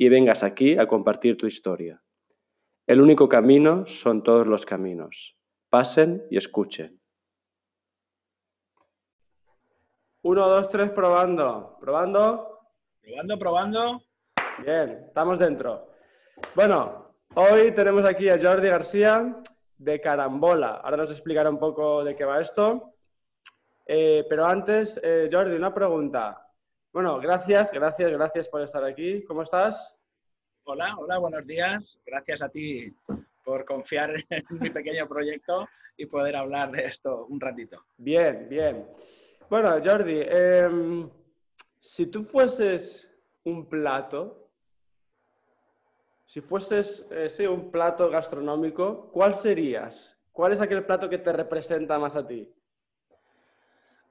y vengas aquí a compartir tu historia. El único camino son todos los caminos. Pasen y escuchen. Uno, dos, tres, probando. Probando. Probando, probando. Bien, estamos dentro. Bueno, hoy tenemos aquí a Jordi García de Carambola. Ahora nos explicará un poco de qué va esto. Eh, pero antes, eh, Jordi, una pregunta. Bueno, gracias, gracias, gracias por estar aquí. ¿Cómo estás? Hola, hola, buenos días. Gracias a ti por confiar en mi pequeño proyecto y poder hablar de esto un ratito. Bien, bien. Bueno, Jordi, eh, si tú fueses un plato, si fueses eh, un plato gastronómico, ¿cuál serías? ¿Cuál es aquel plato que te representa más a ti?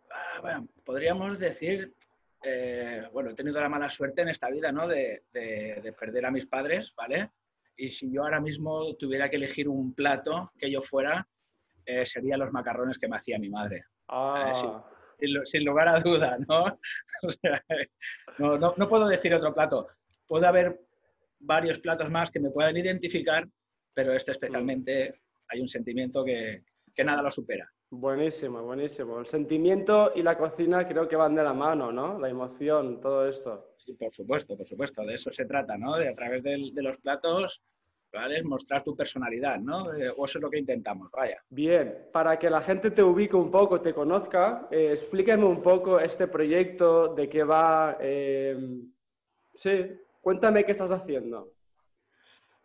Ah, bueno, podríamos decir, eh, bueno, he tenido la mala suerte en esta vida, ¿no? De, perder a mis padres, ¿vale? Y si yo ahora mismo tuviera que elegir un plato que yo fuera, eh, serían los macarrones que me hacía mi madre. Ah sin, lugar a duda, ¿no? ¿no? puedo decir otro plato. Puede haber varios platos más que me puedan identificar, pero este especialmente hay un sentimiento que, nada lo supera. Buenísimo, buenísimo. El sentimiento y la cocina creo que van de la mano, ¿no? La emoción, todo esto. Sí, por supuesto, por supuesto. De eso se trata, ¿no? De a través de los platos ¿vale? Mostrar tu personalidad, ¿no? Eh, o eso es lo que intentamos, vaya. Bien, para que la gente te ubique un poco, te conozca, eh, explíqueme un poco este proyecto, de qué va. Eh, sí, cuéntame qué estás haciendo.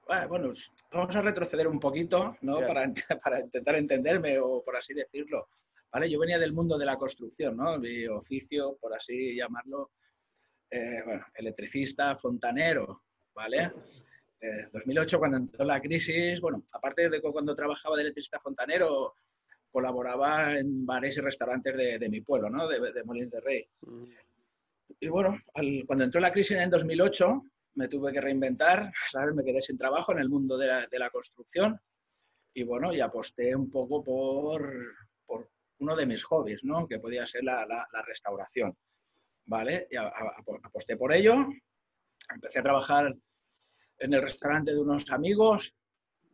Bueno, vamos a retroceder un poquito, ¿no? Para, para, intentar entenderme, o por así decirlo. ¿Vale? Yo venía del mundo de la construcción, ¿no? Mi oficio, por así llamarlo, bueno, electricista, fontanero, ¿vale? 2008, cuando entró la crisis, bueno, aparte de cuando trabajaba de electricista fontanero, colaboraba en bares y restaurantes de, mi pueblo, ¿no? de, de Molins de Rey. Mm. Y bueno, cuando entró la crisis en 2008, me tuve que reinventar, ¿sabes? Me quedé sin trabajo en el mundo de la, construcción y bueno, y aposté un poco por, por, uno de mis hobbies, ¿no? Que podía ser la, la, restauración, ¿vale? Y aposté por ello, empecé a trabajar en el restaurante de unos amigos,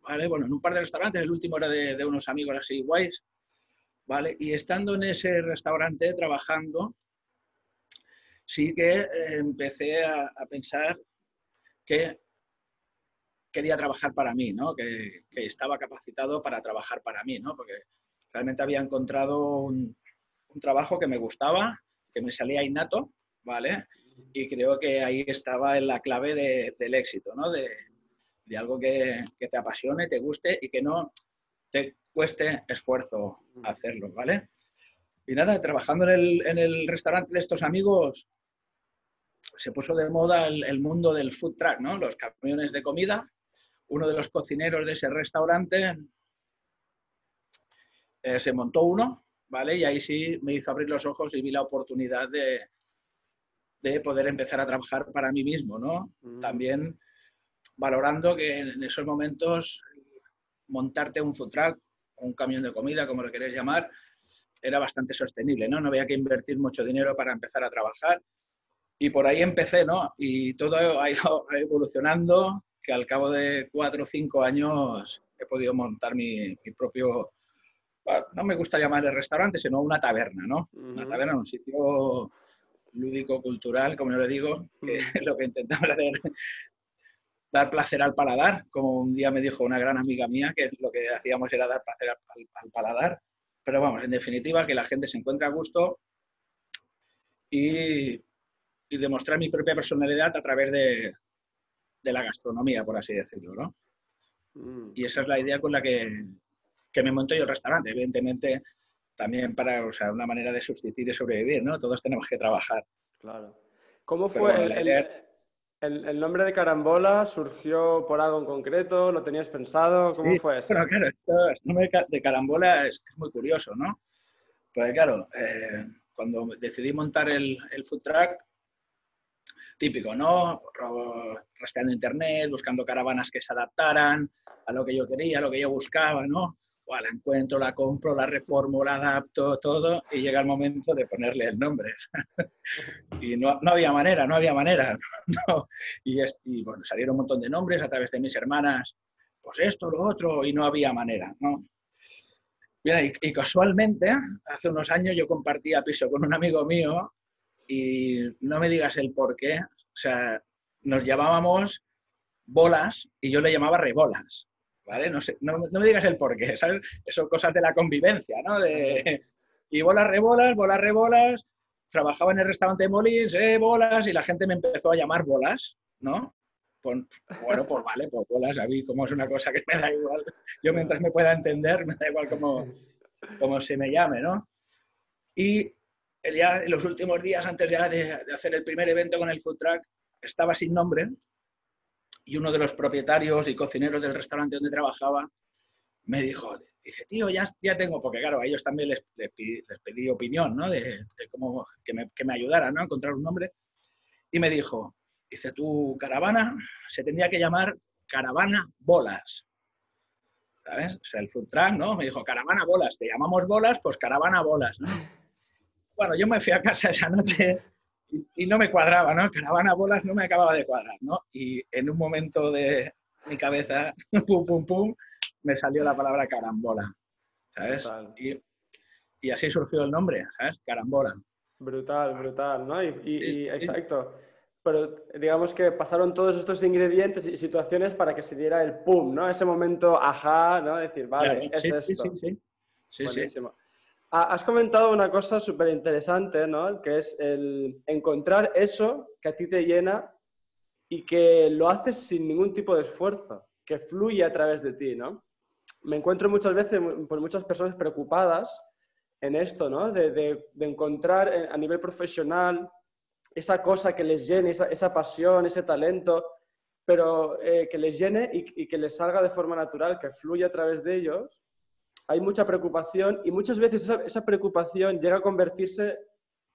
¿vale? Bueno, en un par de restaurantes, el último era de, unos amigos así guays, ¿vale? Y estando en ese restaurante trabajando, sí que eh, empecé a, pensar que quería trabajar para mí, ¿no? Que, estaba capacitado para trabajar para mí, ¿no? Porque realmente había encontrado un, trabajo que me gustaba, que me salía innato, ¿vale? y creo que ahí estaba la clave del éxito, ¿no? De, algo que, te apasione, te guste y que no te cueste esfuerzo hacerlo, ¿vale? Y nada, trabajando en el, restaurante de estos amigos, se puso de moda el, mundo del food truck, ¿no? Los camiones de comida. Uno de los cocineros de ese restaurante eh, se montó uno, ¿vale? Y ahí sí me hizo abrir los ojos y vi la oportunidad de, de poder empezar a trabajar para mí mismo, ¿no? Mm. También valorando que en esos momentos montarte un food truck un camión de comida, como lo queréis llamar, era bastante sostenible, ¿no? No había que invertir mucho dinero para empezar a trabajar. Y por ahí empecé, ¿no? Y todo ha ido evolucionando, que al cabo de cuatro o cinco años he podido montar mi, propio, no me gusta llamar el restaurante, sino una taberna, ¿no? Una taberna, un sitio lúdico-cultural, como yo le digo, que es lo que intentamos hacer, dar placer al paladar, como un día me dijo una gran amiga mía, que lo que hacíamos era dar placer al, paladar. Pero vamos, en definitiva, que la gente se encuentre a gusto y, demostrar mi propia personalidad a través de, la gastronomía, por así decirlo, ¿no? Mm. Y esa es la idea con la que, que me monto yo el restaurante. Evidentemente, también para, o sea, una manera de sustituir y sobrevivir, ¿no? Todos tenemos que trabajar. Claro. ¿Cómo fue el, ¿El, nombre de Carambola surgió por algo en concreto? ¿Lo tenías pensado? ¿Cómo fue eso? Bueno, claro, el nombre de Carambola es, muy curioso, ¿no? Pues claro, eh, cuando decidí montar el, el, food truck, típico, ¿no? Rastreando internet, buscando caravanas que se adaptaran a lo que yo quería, a lo que yo buscaba, ¿no? la encuentro, la compro, la reformo, la adapto, todo, y llega el momento de ponerle el nombre. y no, no, había manera, no había manera. Y, y, bueno, salieron un montón de nombres a través de mis hermanas, pues esto, lo otro, y no había manera, ¿no? y, y, casualmente, hace unos años yo compartía piso con un amigo mío y no me digas el por qué, o sea, nos llamábamos bolas y yo le llamaba rebolas. No, sé, no, me digas el por qué, ¿sabes? Son cosas de la convivencia, ¿no? De, y bolas, rebolas, bolas, rebolas. Trabajaba en el restaurante de Molins, eh, bolas, y la gente me empezó a llamar bolas, ¿no? bueno, pues vale, pues bolas, a mí como es una cosa que me da igual. Yo mientras me pueda entender, me da igual cómo, cómo se me llame, ¿no? Y ya en los últimos días, antes ya de, de hacer el primer evento con el food truck, estaba sin nombre, y uno de los propietarios y cocineros del restaurante donde trabajaba me dijo, dice, tío, ya, ya tengo, porque claro, a ellos también les, les, pedí, opinión, ¿no? De, cómo, que me, que me ayudaran, ¿no? A encontrar un nombre. Y me dijo, dice, tu caravana se tendría que llamar Caravana Bolas. ¿Sabes? O sea, el food truck, ¿no? Me dijo, Caravana Bolas, te llamamos Bolas, pues Caravana Bolas, ¿no? Bueno, yo me fui a casa esa noche y, no me cuadraba, ¿no? Caravana bolas no me acababa de cuadrar, ¿no? Y en un momento de mi cabeza, pum, pum, pum, me salió la palabra carambola, ¿sabes? Y, y, así surgió el nombre, ¿sabes? Carambola. Brutal, brutal, ¿no? Y, exacto. Pero digamos que pasaron todos estos ingredientes y situaciones para que se diera el pum, ¿no? Ese momento, ajá, ¿no? Decir, vale, es esto. Sí, sí, sí. sí, sí. Has comentado una cosa súper interesante, ¿no? Que es el encontrar eso que a ti te llena y que lo haces sin ningún tipo de esfuerzo, que fluye a través de ti, ¿no? Me encuentro muchas veces por muchas personas preocupadas en esto, ¿no? De, encontrar a nivel profesional esa cosa que les llene, esa, pasión, ese talento, pero eh, que les llene y que les salga de forma natural, que fluya a través de ellos hay mucha preocupación y muchas veces esa, preocupación llega a convertirse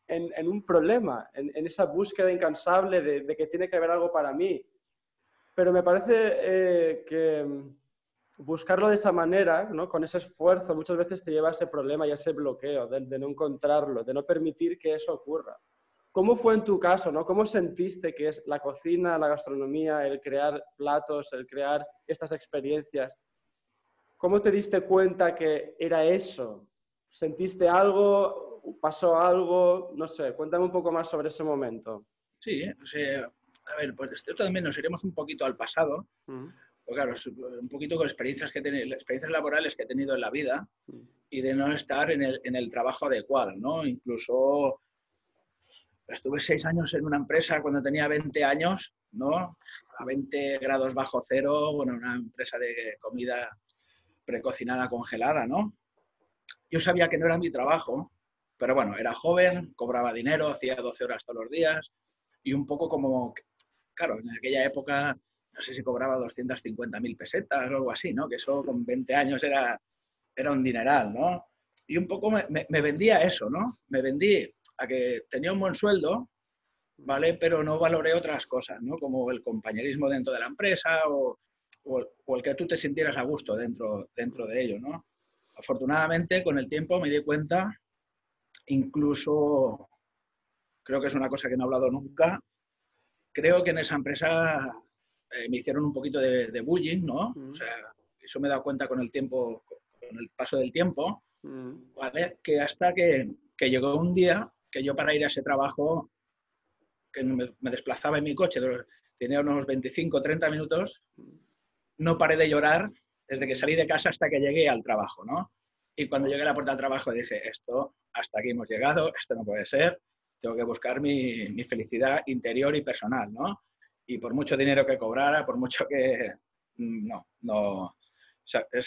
en, un problema, en, esa búsqueda incansable de, que tiene que haber algo para mí. Pero me parece eh, que buscarlo de esa manera, ¿no? con ese esfuerzo, muchas veces te lleva a ese problema y a ese bloqueo de, de, no encontrarlo, de no permitir que eso ocurra. ¿Cómo fue en tu caso? ¿no? ¿Cómo sentiste que es la cocina, la gastronomía, el crear platos, el crear estas experiencias? ¿Cómo te diste cuenta que era eso? ¿Sentiste algo? ¿Pasó algo? No sé, cuéntame un poco más sobre ese momento. Sí, o sea, a ver, pues esto también nos iremos un poquito al pasado. Pues claro, un poquito con experiencias, que experiencias laborales que he tenido en la vida y de no estar en el, en el trabajo adecuado, ¿no? Incluso estuve seis años en una empresa cuando tenía 20 años, ¿no? A 20 grados bajo cero, bueno, una empresa de comida precocinada congelada, ¿no? Yo sabía que no era mi trabajo, pero bueno, era joven, cobraba dinero, hacía 12 horas todos los días y un poco como, claro, en aquella época no sé si cobraba 250.000 pesetas o algo así, ¿no? Que eso con 20 años era, era un dineral, ¿no? Y un poco me, me, vendía eso, ¿no? Me vendí a que tenía un buen sueldo, ¿vale? Pero no valoré otras cosas, ¿no? Como el compañerismo dentro de la empresa o, o, el que tú te sintieras a gusto dentro, dentro de ello, ¿no? Afortunadamente, con el tiempo me di cuenta, incluso, creo que es una cosa que no he hablado nunca, creo que en esa empresa eh, me hicieron un poquito de, bullying, ¿no? O sea, eso me he dado cuenta con el tiempo, con el paso del tiempo, ¿vale? Que hasta que, que, llegó un día que yo para ir a ese trabajo, que me, me desplazaba en mi coche, tenía unos 25, 30 minutos, no paré de llorar desde que salí de casa hasta que llegué al trabajo, ¿no? Y cuando llegué a la puerta del trabajo dije, esto, hasta aquí hemos llegado, esto no puede ser, tengo que buscar mi, felicidad interior y personal, ¿no? Y por mucho dinero que cobrara, por mucho que... Mm, no, no...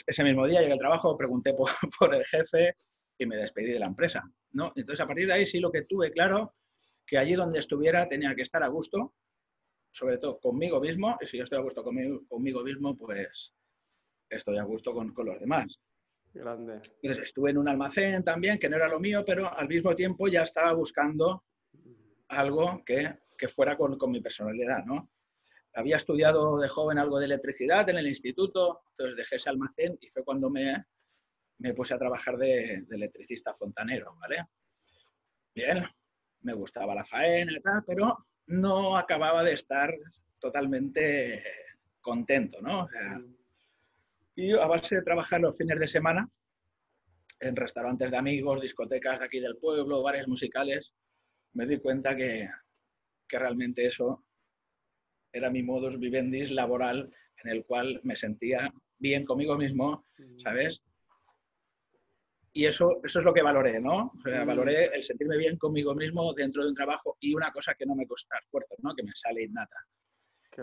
ese mismo día llegué al trabajo, pregunté por, por, el jefe y me despedí de la empresa, ¿no? Entonces, a partir de ahí sí lo que tuve claro, que allí donde estuviera tenía que estar a gusto, sobre todo conmigo mismo, y si yo estoy a gusto conmigo, conmigo mismo, pues estoy a gusto con, con los demás. Grande. Entonces estuve en un almacén también, que no era lo mío, pero al mismo tiempo ya estaba buscando algo que, que fuera con, con, mi personalidad, ¿no? Había estudiado de joven algo de electricidad en el instituto, entonces dejé ese almacén y fue cuando me, me puse a trabajar de, de, electricista fontanero, ¿vale? Bien, me gustaba la faena y tal, pero no acababa de estar totalmente contento, ¿no? O sea, y a base de trabajar los fines de semana en restaurantes de amigos, discotecas de aquí del pueblo, bares musicales, me di cuenta que, que realmente eso era mi modus vivendi laboral en el cual me sentía bien conmigo mismo, ¿sabes? Y eso, eso es lo que valoré, ¿no? O sea, valoré el sentirme bien conmigo mismo dentro de un trabajo y una cosa que no me cuesta esfuerzo, ¿no? Que me sale innata.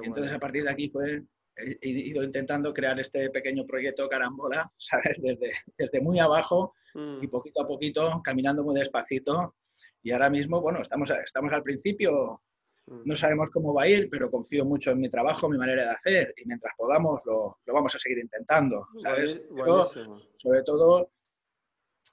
Y entonces a partir de aquí fue, he ido intentando crear este pequeño proyecto Carambola, ¿sabes? Desde, desde muy abajo mm. y poquito a poquito, caminando muy despacito. Y ahora mismo, bueno, estamos, estamos al principio, no sabemos cómo va a ir, pero confío mucho en mi trabajo, mi manera de hacer y mientras podamos lo, lo vamos a seguir intentando, ¿sabes? Pero, sobre todo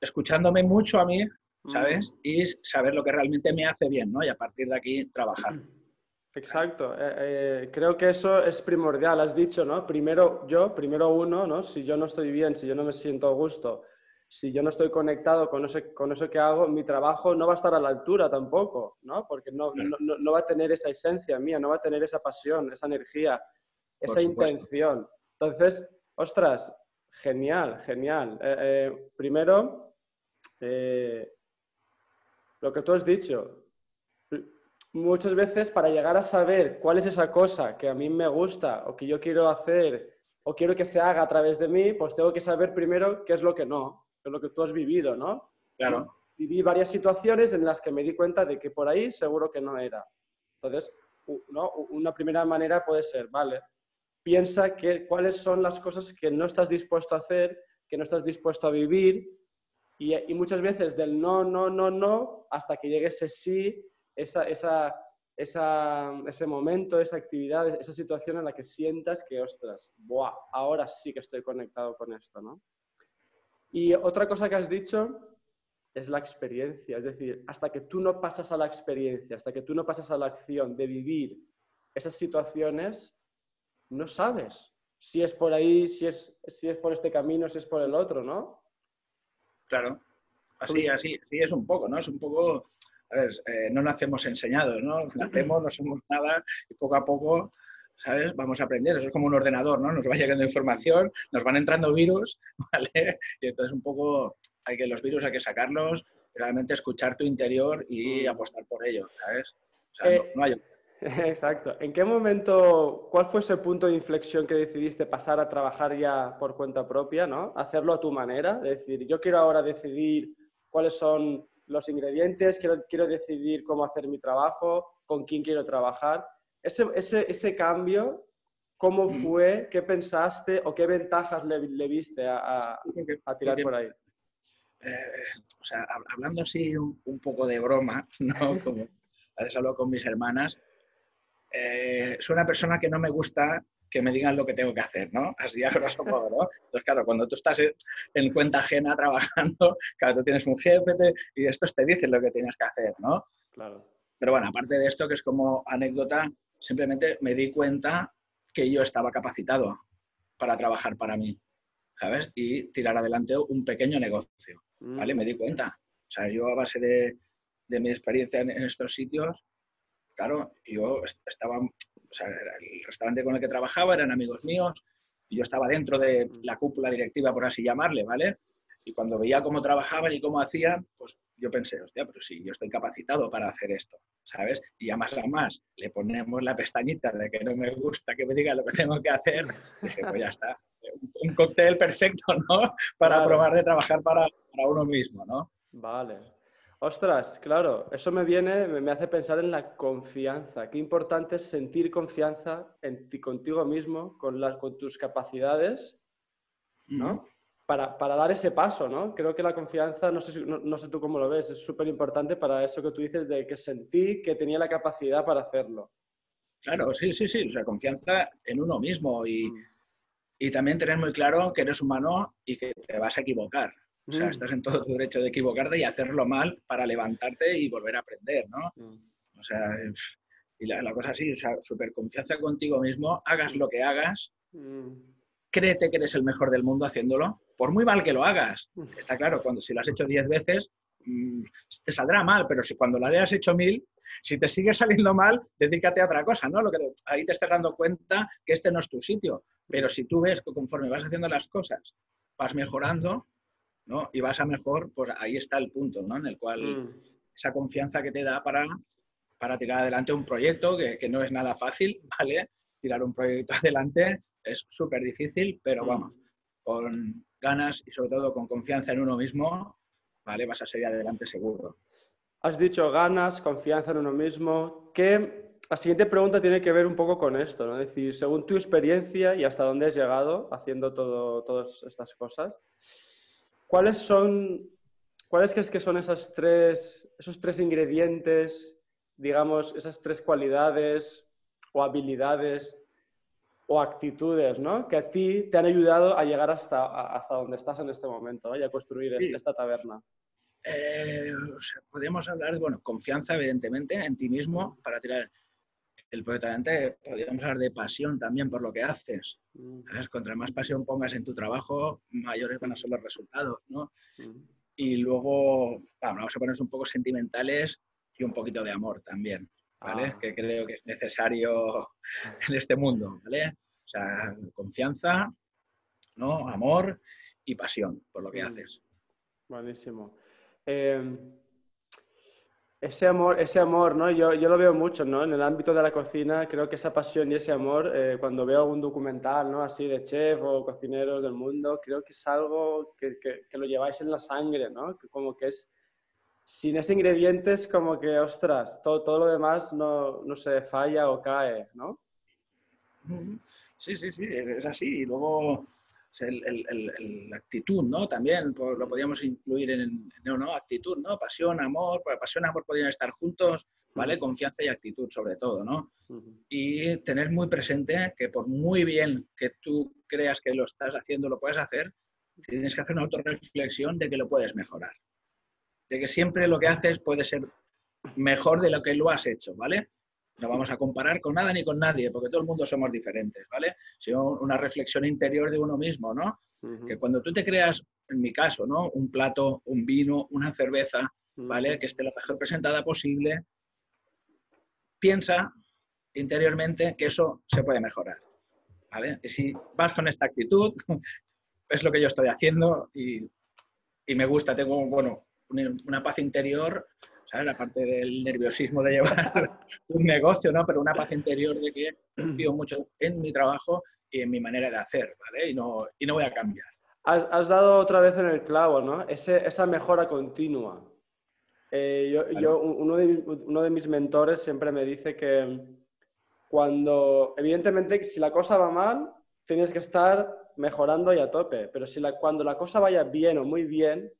escuchándome mucho a mí, ¿sabes? Y saber lo que realmente me hace bien, ¿no? Y a partir de aquí trabajar. Exacto. Eh, eh, creo que eso es primordial. Has dicho, ¿no? Primero yo, primero uno, ¿no? Si yo no estoy bien, si yo no me siento a gusto, si yo no estoy conectado con, con eso que hago, mi trabajo no va a estar a la altura tampoco, ¿no? Porque no, no, no va a tener esa esencia mía, no va a tener esa pasión, esa energía, esa intención. Entonces, ostras, genial, genial. Eh, primero, lo que tú has dicho, muchas veces para llegar a saber cuál es esa cosa que a mí me gusta o que yo quiero hacer o quiero que se haga a través de mí, pues tengo que saber primero qué es lo que no, qué es lo que tú has vivido, ¿no? Claro. Viví varias situaciones en las que me di cuenta de que por ahí seguro que no era. Entonces, ¿no? una primera manera puede ser, vale, piensa que, cuáles son las cosas que no estás dispuesto a hacer, que no estás dispuesto a vivir, y, muchas veces del no, no, no, no, hasta que llegue ese sí, esa, esa, esa, ese momento, esa actividad, esa situación en la que sientas que, ostras, ahora sí que estoy conectado con esto, ¿no? Y otra cosa que has dicho es la experiencia, es decir, hasta que tú no pasas a la experiencia, hasta que tú no pasas a la acción de vivir esas situaciones, no sabes si es por ahí, si es, si es por este camino, si es por el otro, ¿no? Claro, así, así, así es un poco, ¿no? Es un poco a ver, eh, no nacemos enseñados, ¿no? Nacemos, no somos nada y poco a poco, ¿sabes? Vamos a aprender. Eso es como un ordenador, ¿no? Nos va llegando información, nos van entrando virus, ¿vale? Y entonces un poco hay que los virus hay que sacarlos, realmente escuchar tu interior y apostar por ello, ¿sabes? O sea, no, no hay... Exacto. ¿En qué momento, cuál fue ese punto de inflexión que decidiste pasar a trabajar ya por cuenta propia, ¿no? Hacerlo a tu manera, es decir, yo quiero ahora decidir cuáles son los ingredientes, quiero, quiero decidir cómo hacer mi trabajo, con quién quiero trabajar. Ese, ese, ese cambio, ¿cómo fue? ¿Qué pensaste o qué ventajas le, le viste a, a, tirar por ahí? Eh, o sea, hablando así un, un, poco de broma, ¿no? Como a veces hablo con mis hermanas, eh, soy una persona que no me gusta que me digan lo que tengo que hacer, ¿no? Así a grosso modo, ¿no? Entonces, claro, cuando tú estás en cuenta ajena trabajando, claro, tú tienes un jefe y estos te dicen lo que tienes que hacer, ¿no? Claro. Pero bueno, aparte de esto, que es como anécdota, simplemente me di cuenta que yo estaba capacitado para trabajar para mí, ¿sabes? Y tirar adelante un pequeño negocio, ¿vale? Mm. Me di cuenta. O sea, yo a base de, de mi experiencia en, en estos sitios, claro, yo estaba o sea, el restaurante con el que trabajaba eran amigos míos y yo estaba dentro de la cúpula directiva, por así llamarle, ¿vale? Y cuando veía cómo trabajaban y cómo hacían, pues yo pensé, hostia, pero sí, yo estoy capacitado para hacer esto, ¿sabes? Y a más a más le ponemos la pestañita de que no me gusta que me diga lo que tengo que hacer, dije, pues ya está. Un cóctel perfecto, ¿no? Para probar de trabajar para, para uno mismo, ¿no? Vale. Ostras, claro, eso me viene, me hace pensar en la confianza. Qué importante es sentir confianza en ti, contigo mismo, con, las, con tus capacidades, ¿no? Para, para, dar ese paso, ¿no? Creo que la confianza, no sé, no, no sé tú cómo lo ves, es súper importante para eso que tú dices de que sentí que tenía la capacidad para hacerlo. Claro, sí, sí, sí. O sea, confianza en uno mismo y, mm. y también tener muy claro que eres humano y que te vas a equivocar. O sea, mm. estás en todo tu derecho de equivocarte y hacerlo mal para levantarte y volver a aprender, ¿no? Mm. O sea, y la, cosa así, o sea, súper confianza contigo mismo, hagas lo que hagas, créete que eres el mejor del mundo haciéndolo, por muy mal que lo hagas. Está claro, cuando si lo has hecho diez veces, te saldrá mal, pero si cuando lo hayas hecho mil, si te sigue saliendo mal, dedícate a otra cosa, ¿no? Lo que, ahí te estás dando cuenta que este no es tu sitio. Pero si tú ves que conforme vas haciendo las cosas, vas mejorando, ¿no? Y vas a mejor, pues ahí está el punto, ¿no? En el cual mm. esa confianza que te da para, para tirar adelante un proyecto, que, que, no es nada fácil, ¿vale? Tirar un proyecto adelante es súper difícil, pero mm. vamos, con ganas y sobre todo con confianza en uno mismo, ¿vale? Vas a seguir adelante seguro. Has dicho ganas, confianza en uno mismo. ¿Qué, la siguiente pregunta tiene que ver un poco con esto, ¿no? Es decir, según tu experiencia y hasta dónde has llegado haciendo todo, todas estas cosas, ¿cuáles son, cuáles crees que son esas tres, esos tres ingredientes, digamos, esas tres cualidades o habilidades o actitudes, ¿no? Que a ti te han ayudado a llegar hasta, hasta donde estás en este momento, y a construir esta taberna. Eh, podríamos hablar de, bueno, confianza, evidentemente, en ti mismo para tirar el proyecto adelante. Podríamos hablar de pasión también por lo que haces. Mm. ¿sabes? Contra más pasión pongas en tu trabajo, mayores van a ser los resultados, ¿no? Mm. Y luego, vamos a ponernos un poco sentimentales y un poquito de amor también, ¿vale? Ah. Que creo que es necesario en este mundo, ¿vale? O sea, confianza, ¿no? Amor y pasión por lo que mm. haces. Buenísimo. Em, ese amor, ese amor, ¿no? Yo, yo, lo veo mucho, ¿no? En el ámbito de la cocina, creo que esa pasión y ese amor, eh, cuando veo algún documental, ¿no? Así de chef o cocineros del mundo, creo que es algo que, que, lo lleváis en la sangre, ¿no? Que como que es, sin ese ingrediente es como que, ostras, todo, todo lo demás no, no se falla o cae, ¿no? Sí, sí, sí, es así. Y luego la actitud, ¿no? También lo podríamos incluir en, no, no, actitud, ¿no? Pasión, amor, pasión, amor podrían estar juntos, ¿vale? Confianza y actitud sobre todo, ¿no? Y tener muy presente que por muy bien que tú creas que lo estás haciendo, lo puedes hacer, tienes que hacer una autorreflexión de que lo puedes mejorar. De que siempre lo que haces puede ser mejor de lo que lo has hecho, ¿vale? No vamos a comparar con nada ni con nadie, porque todo el mundo somos diferentes, ¿vale? Sino una reflexión interior de uno mismo, ¿no? Que cuando tú te creas, en mi caso, ¿no? Un plato, un vino, una cerveza, ¿vale? Que esté lo mejor presentada posible, piensa interiormente que eso se puede mejorar, ¿vale? Y si vas con esta actitud, es lo que yo estoy haciendo y, y me gusta, tengo, bueno, una paz interior la parte del nerviosismo de llevar un negocio, ¿no? Pero una paz interior de que confío mucho en mi trabajo y en mi manera de hacer, ¿vale? Y no, y no voy a cambiar. Has, dado otra vez en el clavo, ¿no? esa mejora continua. Eh, yo, uno, de, uno de mis mentores siempre me dice que cuando, evidentemente, si la cosa va mal, tienes que estar mejorando y a tope, pero si la, cuando la cosa vaya bien o muy bien,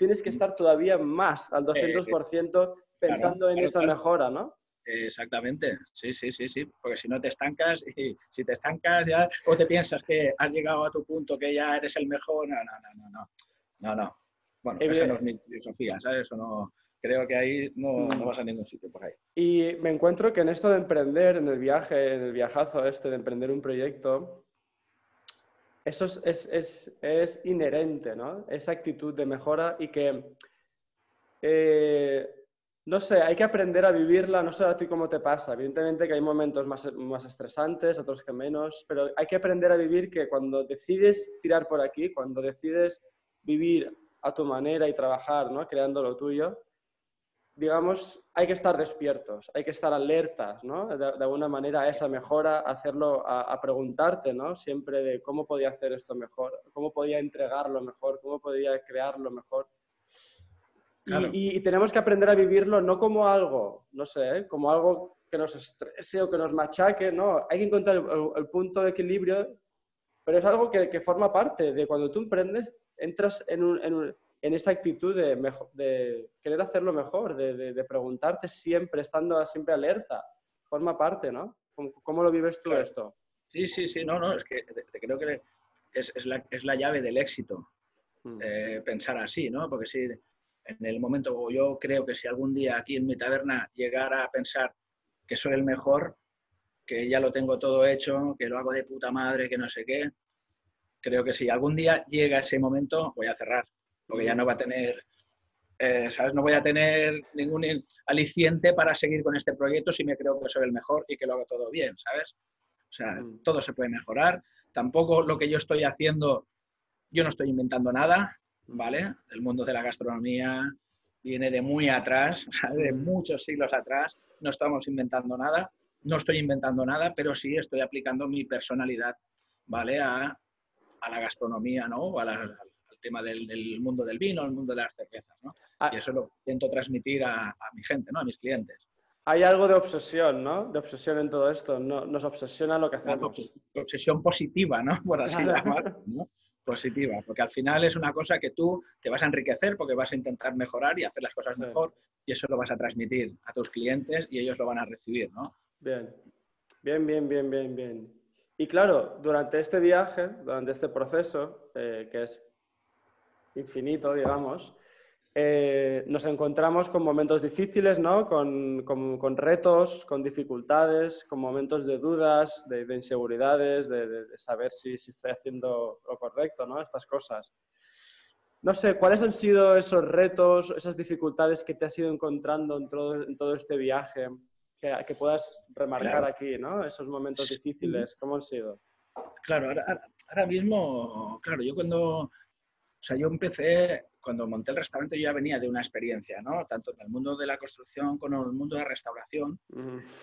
tienes que estar todavía más al 200% pensando en esa mejora, ¿no? Exactamente, sí, sí, sí, sí, porque si no te estancas y si te estancas ya o te piensas que has llegado a tu punto que ya eres el mejor, no, no, no, no, no, no, no. Bueno, esa no es mi filosofía, ¿sabes? Eso no, creo que ahí no, no, mm. vas a ningún sitio por ahí. Y me encuentro que en esto de emprender, en el viaje, en el viajazo este de emprender un proyecto, eso es, inherente, ¿no? Esa actitud de mejora y que, eh, no sé, hay que aprender a vivirla, no sé a ti cómo te pasa. Evidentemente que hay momentos más, más estresantes, otros que menos, pero hay que aprender a vivir que cuando decides tirar por aquí, cuando decides vivir a tu manera y trabajar, ¿no? Creando lo tuyo, digamos, hay que estar despiertos, hay que estar alertas, ¿no? De, alguna manera a esa mejora, hacerlo, a, preguntarte, ¿no? Siempre de cómo podía hacer esto mejor, cómo podía entregarlo mejor, cómo podía crearlo mejor. Y, tenemos que aprender a vivirlo no como algo, no sé, ¿eh? como algo que nos estrese o que nos machaque, no, hay que encontrar el, punto de equilibrio, pero es algo que, que, forma parte de cuando tú emprendes, entras en un en esa actitud de, de querer hacerlo mejor, de, de, preguntarte siempre, estando siempre alerta. Forma parte, ¿no? ¿Cómo, lo vives tú esto? Sí, sí, sí, no, no, es que creo que es, es, la, es la, llave del éxito mm. eh, pensar así, ¿no? Porque si en el momento, yo creo que si algún día aquí en mi taberna llegara a pensar que soy el mejor, que ya lo tengo todo hecho, que lo hago de puta madre, que no sé qué, creo que si algún día llega ese momento, voy a cerrar, porque ya mm. no va a tener, eh, ¿sabes? No voy a tener ningún aliciente para seguir con este proyecto si me creo que soy el mejor y que lo hago todo bien, ¿sabes? O sea, mm. todo se puede mejorar. Tampoco lo que yo estoy haciendo, yo no estoy inventando nada, ¿vale? El mundo de la gastronomía viene de muy atrás, de mm. muchos siglos atrás. No estamos inventando nada, no estoy inventando nada, pero sí estoy aplicando mi personalidad, ¿vale? A, a la gastronomía, ¿no? al tema del, mundo del vino, el mundo de las cervezas, ¿no? Ah. Y eso lo intento transmitir a, a, mi gente, ¿no? A mis clientes. Hay algo de obsesión, ¿no? De obsesión en todo esto. No, nos obsesiona lo que hacemos. Obsesión positiva, ¿no? Por así llamarlo, ¿no? Positiva, porque al final es una cosa que tú te vas a enriquecer porque vas a intentar mejorar y hacer las cosas mejor y eso lo vas a transmitir a tus clientes y ellos lo van a recibir, ¿no? Bien, bien, bien, bien, bien, bien. Y claro, durante este viaje, durante este proceso, eh, que es infinito, digamos, eh, nos encontramos con momentos difíciles, ¿no? Con, retos, con dificultades, con momentos de dudas, de, inseguridades, de, saber si, estoy haciendo lo correcto, ¿no? Estas cosas. No sé, ¿cuáles han sido esos retos, esas dificultades que te has ido encontrando en todo este viaje? que, puedas remarcar aquí, ¿no? Esos momentos difíciles, ¿cómo han sido? Claro, ahora, mismo, claro, yo cuando, o sea, yo empecé, cuando monté el restaurante yo ya venía de una experiencia, ¿no? Tanto en el mundo de la construcción como en el mundo de la restauración,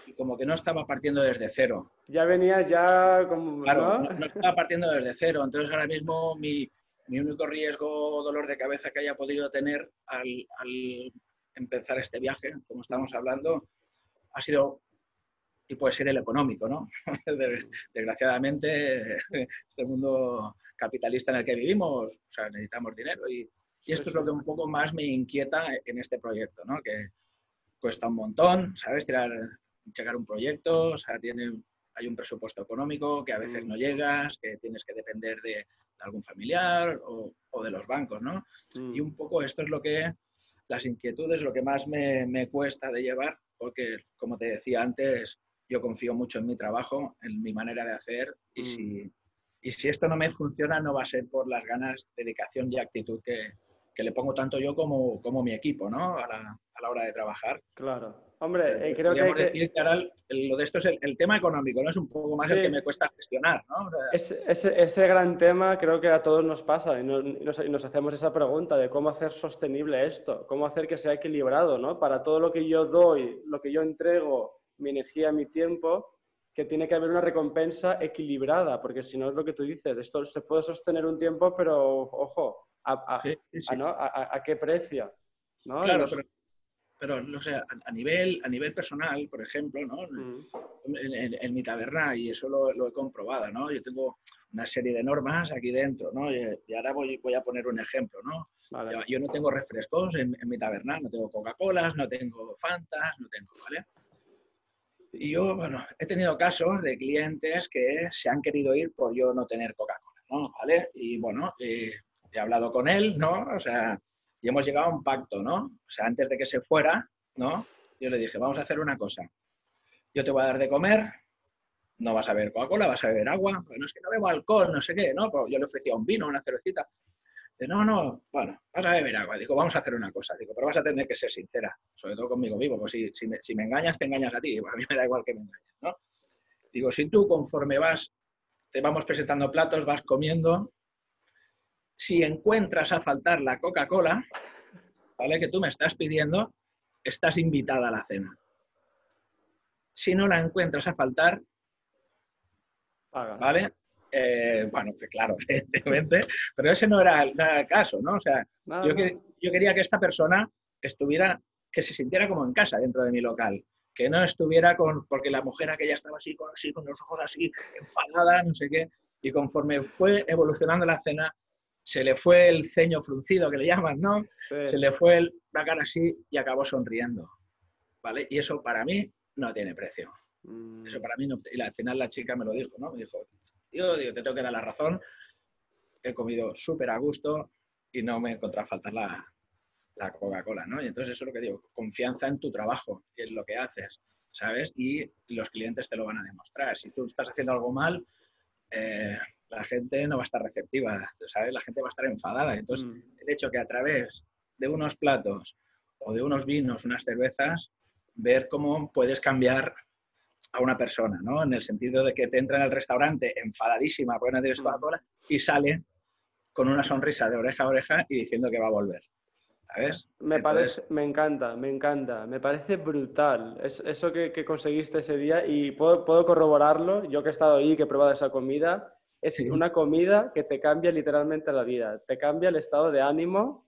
y como que no estaba partiendo desde cero. Ya venías ya como... Claro, ¿no? estaba partiendo desde cero, entonces ahora mismo mi, mi único riesgo o dolor de cabeza que haya podido tener al, al empezar este viaje, como estamos hablando, ha sido y puede ser el económico, ¿no? Desgraciadamente, este mundo capitalista en el que vivimos, o sea, necesitamos dinero y, esto es lo que un poco más me inquieta en este proyecto, ¿no? Que cuesta un montón, ¿sabes? Tirar, checar un proyecto, o sea, tiene, hay un presupuesto económico que a veces mm. no llegas, que tienes que depender de, algún familiar o, de los bancos, ¿no? Mm. Y un poco esto es lo que, las inquietudes, lo que más me, me cuesta de llevar porque, como te decía antes, yo confío mucho en mi trabajo, en mi manera de hacer y, mm. si, y si esto no me funciona no va a ser por las ganas, dedicación y actitud que, que le pongo tanto yo como, como mi equipo ¿no? a, la, a la hora de trabajar. Claro. Hombre, eh, creo que, decir que ahora lo de esto es el, tema económico, ¿no? Es un poco más el que me cuesta gestionar, ¿no? ese, ese, gran tema creo que a todos nos pasa y nos, nos, hacemos esa pregunta de cómo hacer sostenible esto, cómo hacer que sea equilibrado, ¿no? Para todo lo que yo doy, lo que yo entrego, mi energía, mi tiempo, que tiene que haber una recompensa equilibrada, porque si no es lo que tú dices, esto se puede sostener un tiempo, pero ojo, ¿a, a, qué precio? ¿no? Claro, pero pero no sé, a, nivel, a nivel personal, por ejemplo, ¿no? Mm. En, mi taberna, y eso lo, he comprobado, ¿no? Yo tengo una serie de normas aquí dentro, ¿no? Y, ahora voy, voy, a poner un ejemplo, ¿no? Yo, no tengo refrescos en, mi taberna, no tengo Coca-Colas, no tengo Fantas, no tengo, ¿vale? Y yo, bueno, he tenido casos de clientes que se han querido ir por yo no tener Coca-Cola, ¿no? ¿Vale? Y bueno, eh, he hablado con él, ¿no? O sea, y hemos llegado a un pacto, ¿no? O sea, antes de que se fuera, ¿no? Yo le dije, vamos a hacer una cosa. Yo te voy a dar de comer, no vas a beber Coca-Cola, vas a beber agua. Bueno, es que no bebo alcohol, no sé qué, ¿no? Pues yo le ofrecía un vino, una cervecita. Dice, no, no, bueno, vas a beber agua. Digo, vamos a hacer una cosa. Digo, pero vas a tener que ser sincera, sobre todo conmigo vivo. Pues si, si, me, si me engañas, te engañas a ti. a mí me da igual que me engañes, ¿no? Digo, si tú conforme vas, te vamos presentando platos, vas comiendo, si encuentras a faltar la Coca-Cola, ¿vale? Que tú me estás pidiendo, estás invitada a la cena. Si no la encuentras a faltar, ¿vale? Eh, bueno, pues claro, evidentemente, pero ese no era, el, caso, ¿no? O sea, yo, yo, quería que esta persona estuviera, que se sintiera como en casa dentro de mi local, que no estuviera con, porque la mujer aquella estaba así con, así, con los ojos así, enfadada, no sé qué, y conforme fue evolucionando la cena, se le fue el ceño fruncido, que le llaman, ¿no? Se le fue la cara así y acabó sonriendo, ¿vale? Y eso para mí no tiene precio. Mm. Eso para mí no. Y al final la chica me lo dijo, ¿no? Me dijo, tío, digo, te tengo que dar la razón. He comido súper a gusto y no me encontrado faltar la, la Coca-Cola, ¿no? Y entonces eso es lo que digo, confianza en tu trabajo y en lo que haces, ¿sabes? Y los clientes te lo van a demostrar. Si tú estás haciendo algo mal, eh, la gente no va a estar receptiva, ¿sabes? La gente va a estar enfadada. Entonces, mm. el hecho que a través de unos platos o de unos vinos, unas cervezas, ver cómo puedes cambiar a una persona, ¿no? En el sentido de que te entra en el restaurante enfadadísima porque no tienes. Coca-Cola y sale con una sonrisa de oreja a oreja y diciendo que va a volver. ¿Sabes? Me, parece, me encanta, me encanta, me parece brutal es, eso que, conseguiste ese día y puedo, puedo corroborarlo, yo que he estado ahí, que he probado esa comida, es una comida que te cambia literalmente la vida, te cambia el estado de ánimo,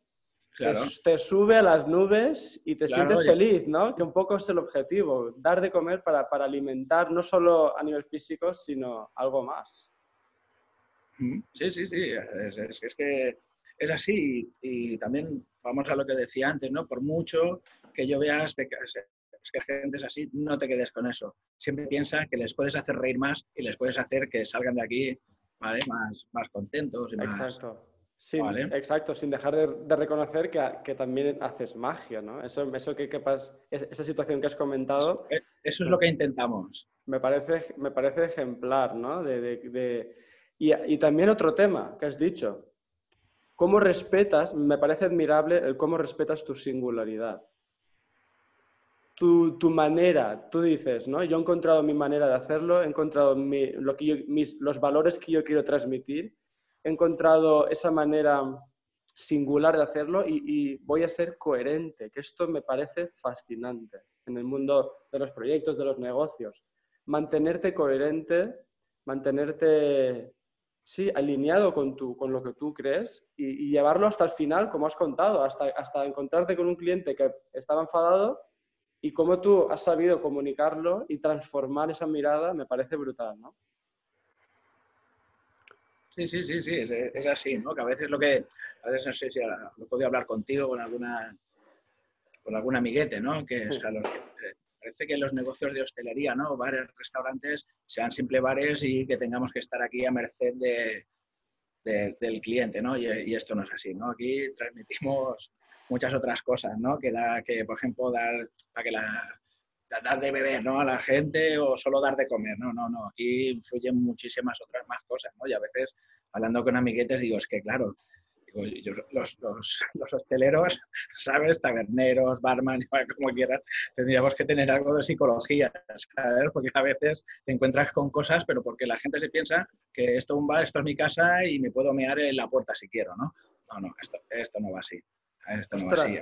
te, sube a las nubes y te sientes feliz, ¿no? Que un poco es el objetivo, dar de comer para, para alimentar no solo a nivel físico, sino algo más. Sí, sí, sí, es, es, que es así y, también vamos a lo que decía antes, ¿no? Por mucho que yo veas que, es que gente es así, no te quedes con eso. Siempre piensa que les puedes hacer reír más y les puedes hacer que salgan de aquí ¿vale? más, más contentos y más... Exacto. Exacto, sin dejar de, reconocer que, que, también haces magia, ¿no? Eso, eso que, que esa situación que has comentado. Eso, eso es lo que intentamos. Me parece, me parece ejemplar, ¿no? De, de, y, y, también otro tema que has dicho. ¿Cómo respetas? Me parece admirable el cómo respetas tu singularidad tu, manera, tú dices, ¿no? Yo he encontrado mi manera de hacerlo, he encontrado lo que mis, los valores que yo quiero transmitir, he encontrado esa manera singular de hacerlo y, voy a ser coherente, que esto me parece fascinante en el mundo de los proyectos, de los negocios. Mantenerte coherente, mantenerte, sí, alineado con, tu, con lo que tú crees y, y, llevarlo hasta el final, como has contado, hasta, hasta encontrarte con un cliente que estaba enfadado y cómo tú has sabido comunicarlo y transformar esa mirada me parece brutal, ¿no? Sí, sí, sí, sí, es, así, ¿no? Que a veces lo que, a veces no sé si lo puedo hablar contigo con alguna, con algún amiguete, ¿no? Que, parece que los negocios de hostelería, ¿no? Bares, restaurantes, sean simple bares y que tengamos que estar aquí a merced de, del cliente, ¿no? Y, y, esto no es así, ¿no? Aquí transmitimos muchas otras cosas, ¿no? Que, da, que por ejemplo, dar, para que la, dar de beber ¿no? a la gente o solo dar de comer. No, no, no. Aquí influyen muchísimas otras más cosas, ¿no? Y a veces, hablando con amiguetes, digo, es que claro, los, los, los, hosteleros, ¿sabes? Taberneros, barman, como quieras, tendríamos que tener algo de psicología, ¿sabes? Porque a veces te encuentras con cosas, pero porque la gente se piensa que esto es un bar, esto es mi casa y me puedo mear en la puerta si quiero, ¿no? No, no, esto, esto no va así. Esto no va así.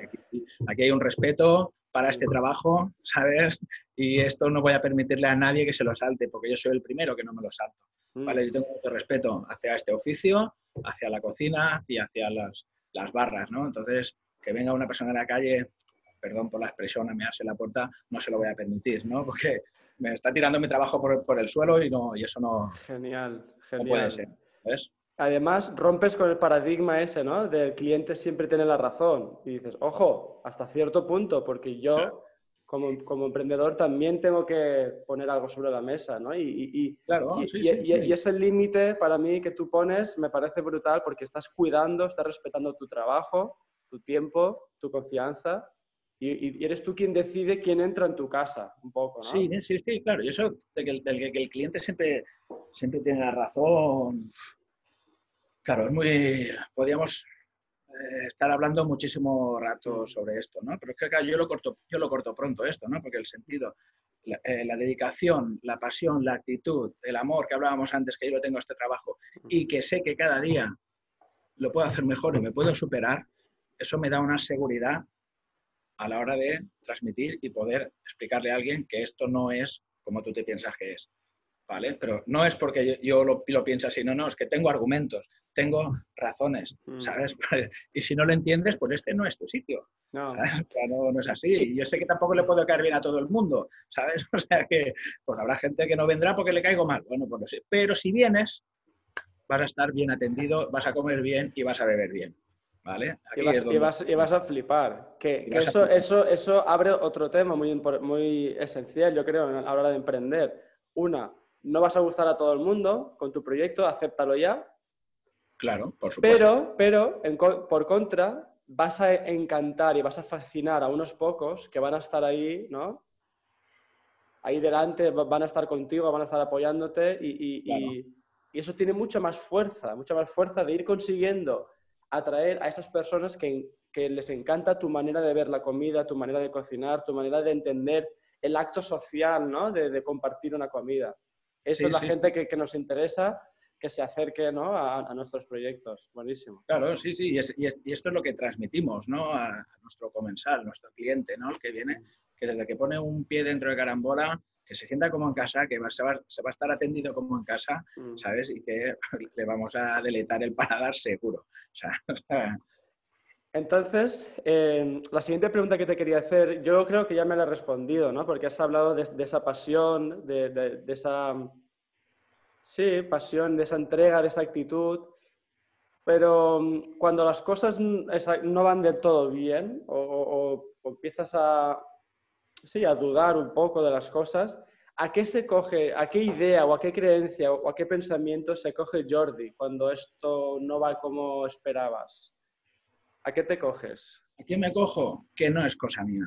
Aquí, hay un respeto para este trabajo, ¿sabes? Y esto no voy a permitirle a nadie que se lo salte, porque yo soy el primero que no me lo salto. Mm. ¿Vale? Yo tengo mucho respeto hacia este oficio, hacia la cocina y hacia las, las barras, ¿no? Entonces, que venga una persona de la calle, perdón por la expresión, a mearse la puerta, no se lo voy a permitir, ¿no? Porque me está tirando mi trabajo por, por el suelo y, no, y eso no, genial, genial. no puede ser. ¿ves? Además, rompes con el paradigma ese, ¿no? Del cliente siempre tiene la razón. Y dices, ojo, hasta cierto punto, porque yo, como, como, emprendedor, también tengo que poner algo sobre la mesa, ¿no? Y, y, claro, y, y ese límite para mí que tú pones me parece brutal porque estás cuidando, estás respetando tu trabajo, tu tiempo, tu confianza. Y, eres tú quien decide quién entra en tu casa, un poco, ¿no? Sí, sí, sí, claro. Y eso de que, que el cliente siempre, siempre tiene la razón Claro, es muy. Podríamos eh, estar hablando muchísimo rato sobre esto, ¿no? Pero es que yo lo corto, yo lo corto pronto esto, ¿no? Porque el sentido, eh, la, dedicación, la pasión, la actitud, el amor que hablábamos antes, que yo lo tengo este trabajo y que sé que cada día lo puedo hacer mejor y me puedo superar, eso me da una seguridad a la hora de transmitir y poder explicarle a alguien que esto no es como tú te piensas que es. ¿vale? Pero no es porque yo, lo, lo, piense así, no, no, es que tengo argumentos, tengo razones, mm. ¿sabes? Y si no lo entiendes, pues este no es tu sitio. No. no. no, es así. Y yo sé que tampoco le puedo caer bien a todo el mundo, ¿sabes? O sea que, pues habrá gente que no vendrá porque le caigo mal. Bueno, pues no sé. Pero si vienes, vas a estar bien atendido, vas a comer bien y vas a beber bien. ¿Vale? y, vas, a flipar. Que, eso, eso, eso abre otro tema muy, muy esencial, yo creo, a la hora de emprender. Una, no vas a gustar a todo el mundo con tu proyecto, acéptalo ya. Claro, por supuesto. Pero, pero por contra, vas a encantar y vas a fascinar a unos pocos que van a estar ahí, ¿no? Ahí delante, van a estar contigo, van a estar apoyándote y, y eso tiene mucha más fuerza, mucha más fuerza de ir consiguiendo atraer a esas personas que, que les encanta tu manera de ver la comida, tu manera de cocinar, tu manera de entender el acto social, ¿no? De, compartir una comida. Eso es la gente que, que, nos interesa que se acerque ¿no? a, nuestros proyectos. Buenísimo. Claro, sí, sí. Y, y, esto es lo que transmitimos ¿no? a, nuestro comensal, nuestro cliente, ¿no? el que viene, que desde que pone un pie dentro de Carambola que se sienta como en casa, que va, se, va, a estar atendido como en casa, mm. ¿sabes? Y que le vamos a deleitar el paladar seguro. Entonces, eh, la siguiente pregunta que te quería hacer, yo creo que ya me la he respondido, ¿no? Porque has hablado de, esa pasión, de, esa, sí, pasión, de esa entrega, de esa actitud. Pero mm, cuando las cosas no van del todo bien o empiezas a, sí, a dudar un poco de las cosas, ¿a qué se coge, a qué idea o a qué creencia o a qué pensamiento se coge Jordi cuando esto no va como esperabas? ¿A qué te coges? ¿A qué me cojo? Que no es cosa mía.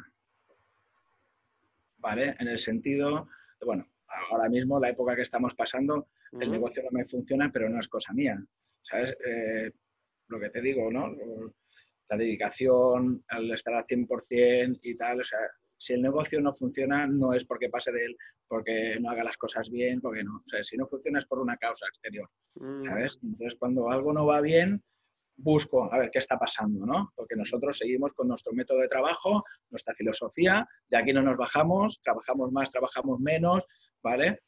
¿Vale? En el sentido, bueno, ahora mismo, la época que estamos pasando, el negocio no me funciona, pero no es cosa mía. ¿Sabes? Eh, lo que te digo, ¿no? La dedicación, al estar al 100% y tal, o sea, si el negocio no funciona, no es porque pase de él, porque no haga las cosas bien, porque no. O sea, si no funciona es por una causa exterior, mm. ¿sabes? Entonces, cuando algo no va bien, busco a ver qué está pasando, ¿no? Porque nosotros seguimos con nuestro método de trabajo, nuestra filosofía, de aquí no nos bajamos, trabajamos más, trabajamos menos, ¿vale?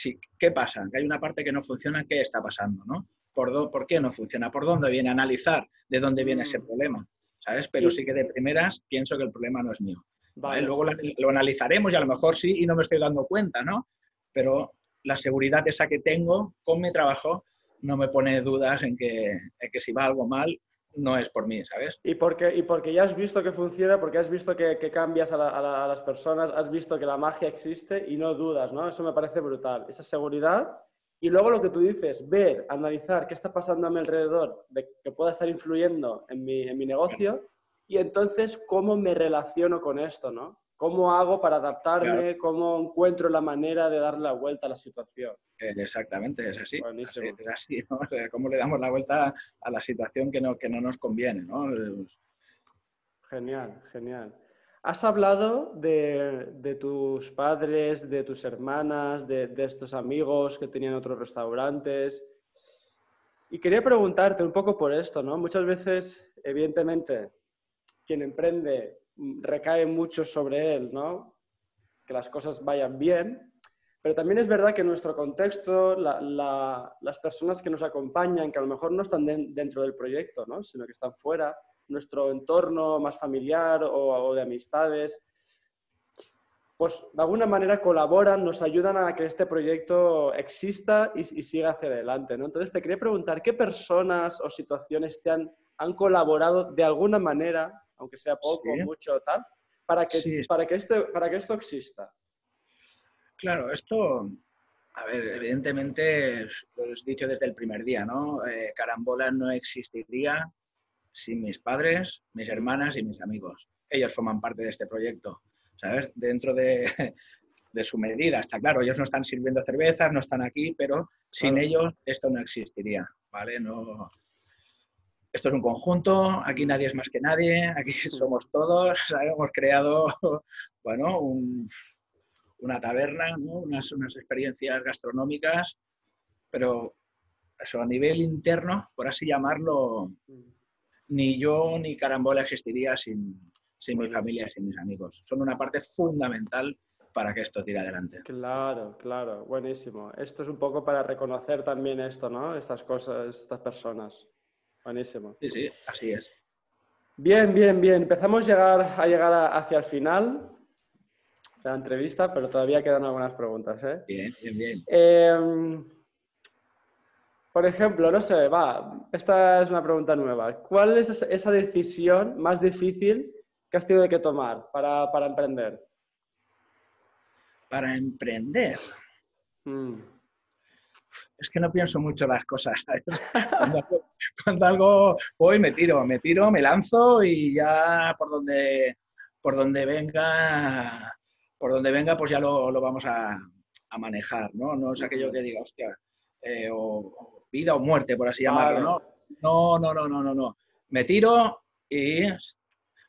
Sí, ¿qué pasa? Que hay una parte que no funciona, ¿qué está pasando, no? ¿Por, ¿Por qué no funciona? ¿Por dónde viene? Analizar de dónde viene ese mm. problema, ¿sabes? Pero sí que de primeras pienso que el problema no es mío. Luego lo, analizaremos y a lo mejor sí y no me estoy dando cuenta, ¿no? Pero la seguridad esa que tengo con mi trabajo no me pone dudas en que, que si va algo mal, no es por mí, ¿sabes? Y porque, y porque ya has visto que funciona, porque has visto que, cambias a, las personas, has visto que la magia existe y no dudas, ¿no? Eso me parece brutal. Esa seguridad y luego lo que tú dices, ver, analizar qué está pasando a mi alrededor, de que pueda estar influyendo en mi, en mi negocio y entonces, ¿cómo me relaciono con esto, no? ¿Cómo hago para adaptarme? ¿Cómo encuentro la manera de darle la vuelta a la situación? Exactamente, es así. es así, ¿no? ¿Cómo le damos la vuelta a la situación que no, que no nos conviene, ¿no? Genial, genial. Has hablado de, de, tus padres, de tus hermanas, de, de, estos amigos que tenían otros restaurantes. Y quería preguntarte un poco por esto, ¿no? Muchas veces, evidentemente, quien emprende recae mucho sobre él, ¿no? Que las cosas vayan bien. Pero también es verdad que en nuestro contexto, las personas que nos acompañan, que a lo mejor no están dentro del proyecto, ¿no? sino que están fuera, nuestro entorno más familiar o, de amistades, pues de alguna manera colaboran, nos ayudan a que este proyecto exista y, siga hacia adelante. ¿no? Entonces te quería preguntar, ¿qué personas o situaciones te han, han colaborado de alguna manera aunque sea poco, o mucho, tal, para que, para, que este, para que esto exista. Claro, esto, a ver, evidentemente, lo he dicho desde el primer día, ¿no? Eh, Carambola no existiría sin mis padres, mis hermanas y mis amigos. Ellos forman parte de este proyecto, ¿sabes? Dentro de, de su medida, está claro, ellos no están sirviendo cervezas, no están aquí, pero sin ellos esto no existiría, ¿vale? No, esto es un conjunto, aquí nadie es más que nadie, aquí somos todos, hemos creado, bueno, una taberna, unas, unas experiencias gastronómicas, pero eso a nivel interno, por así llamarlo, ni yo ni Carambola existiría sin, sin mi familia, sin mis amigos. Son una parte fundamental para que esto tire adelante. Claro, claro, buenísimo. Esto es un poco para reconocer también esto, ¿no? Estas cosas, estas personas. Buenísimo. Sí, sí, así es. Bien, bien, bien. Empezamos a llegar, a llegar hacia el final de la entrevista, pero todavía quedan algunas preguntas. ¿eh? Bien, bien, bien. Em, Por ejemplo, no sé, va, esta es una pregunta nueva. ¿Cuál es esa decisión más difícil que has tenido que tomar para, para emprender? Para emprender. Mm. Es que no pienso mucho las cosas. Cuando, algo voy, me tiro, me tiro, me lanzo y ya por donde, por donde venga, por donde venga, pues ya lo, lo vamos a, a, manejar, ¿no? No es aquello que diga, hostia, eh, o, vida o muerte, por así llamarlo, ¿no? No, no, no, no, no, no. Me tiro y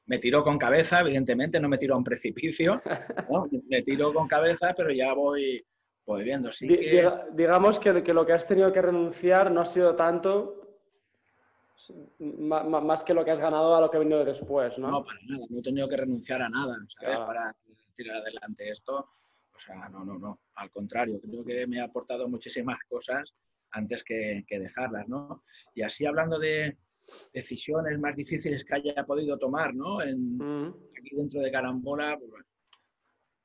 me tiro con cabeza, evidentemente, no me tiro a un precipicio, me tiro con cabeza, pero ya voy, voy viendo. Sí digamos que, que, lo que has tenido que renunciar no ha sido tanto más que lo que has ganado a lo que ha venido después, ¿no? No, para nada, no he tenido que renunciar a nada, ¿sabes? Para tirar adelante esto. O sea, no, no, no. Al contrario, creo que me ha aportado muchísimas cosas antes que, dejarlas, ¿no? Y así hablando de decisiones más difíciles que haya podido tomar, ¿no? En, mm. Aquí dentro de Carambola, pues,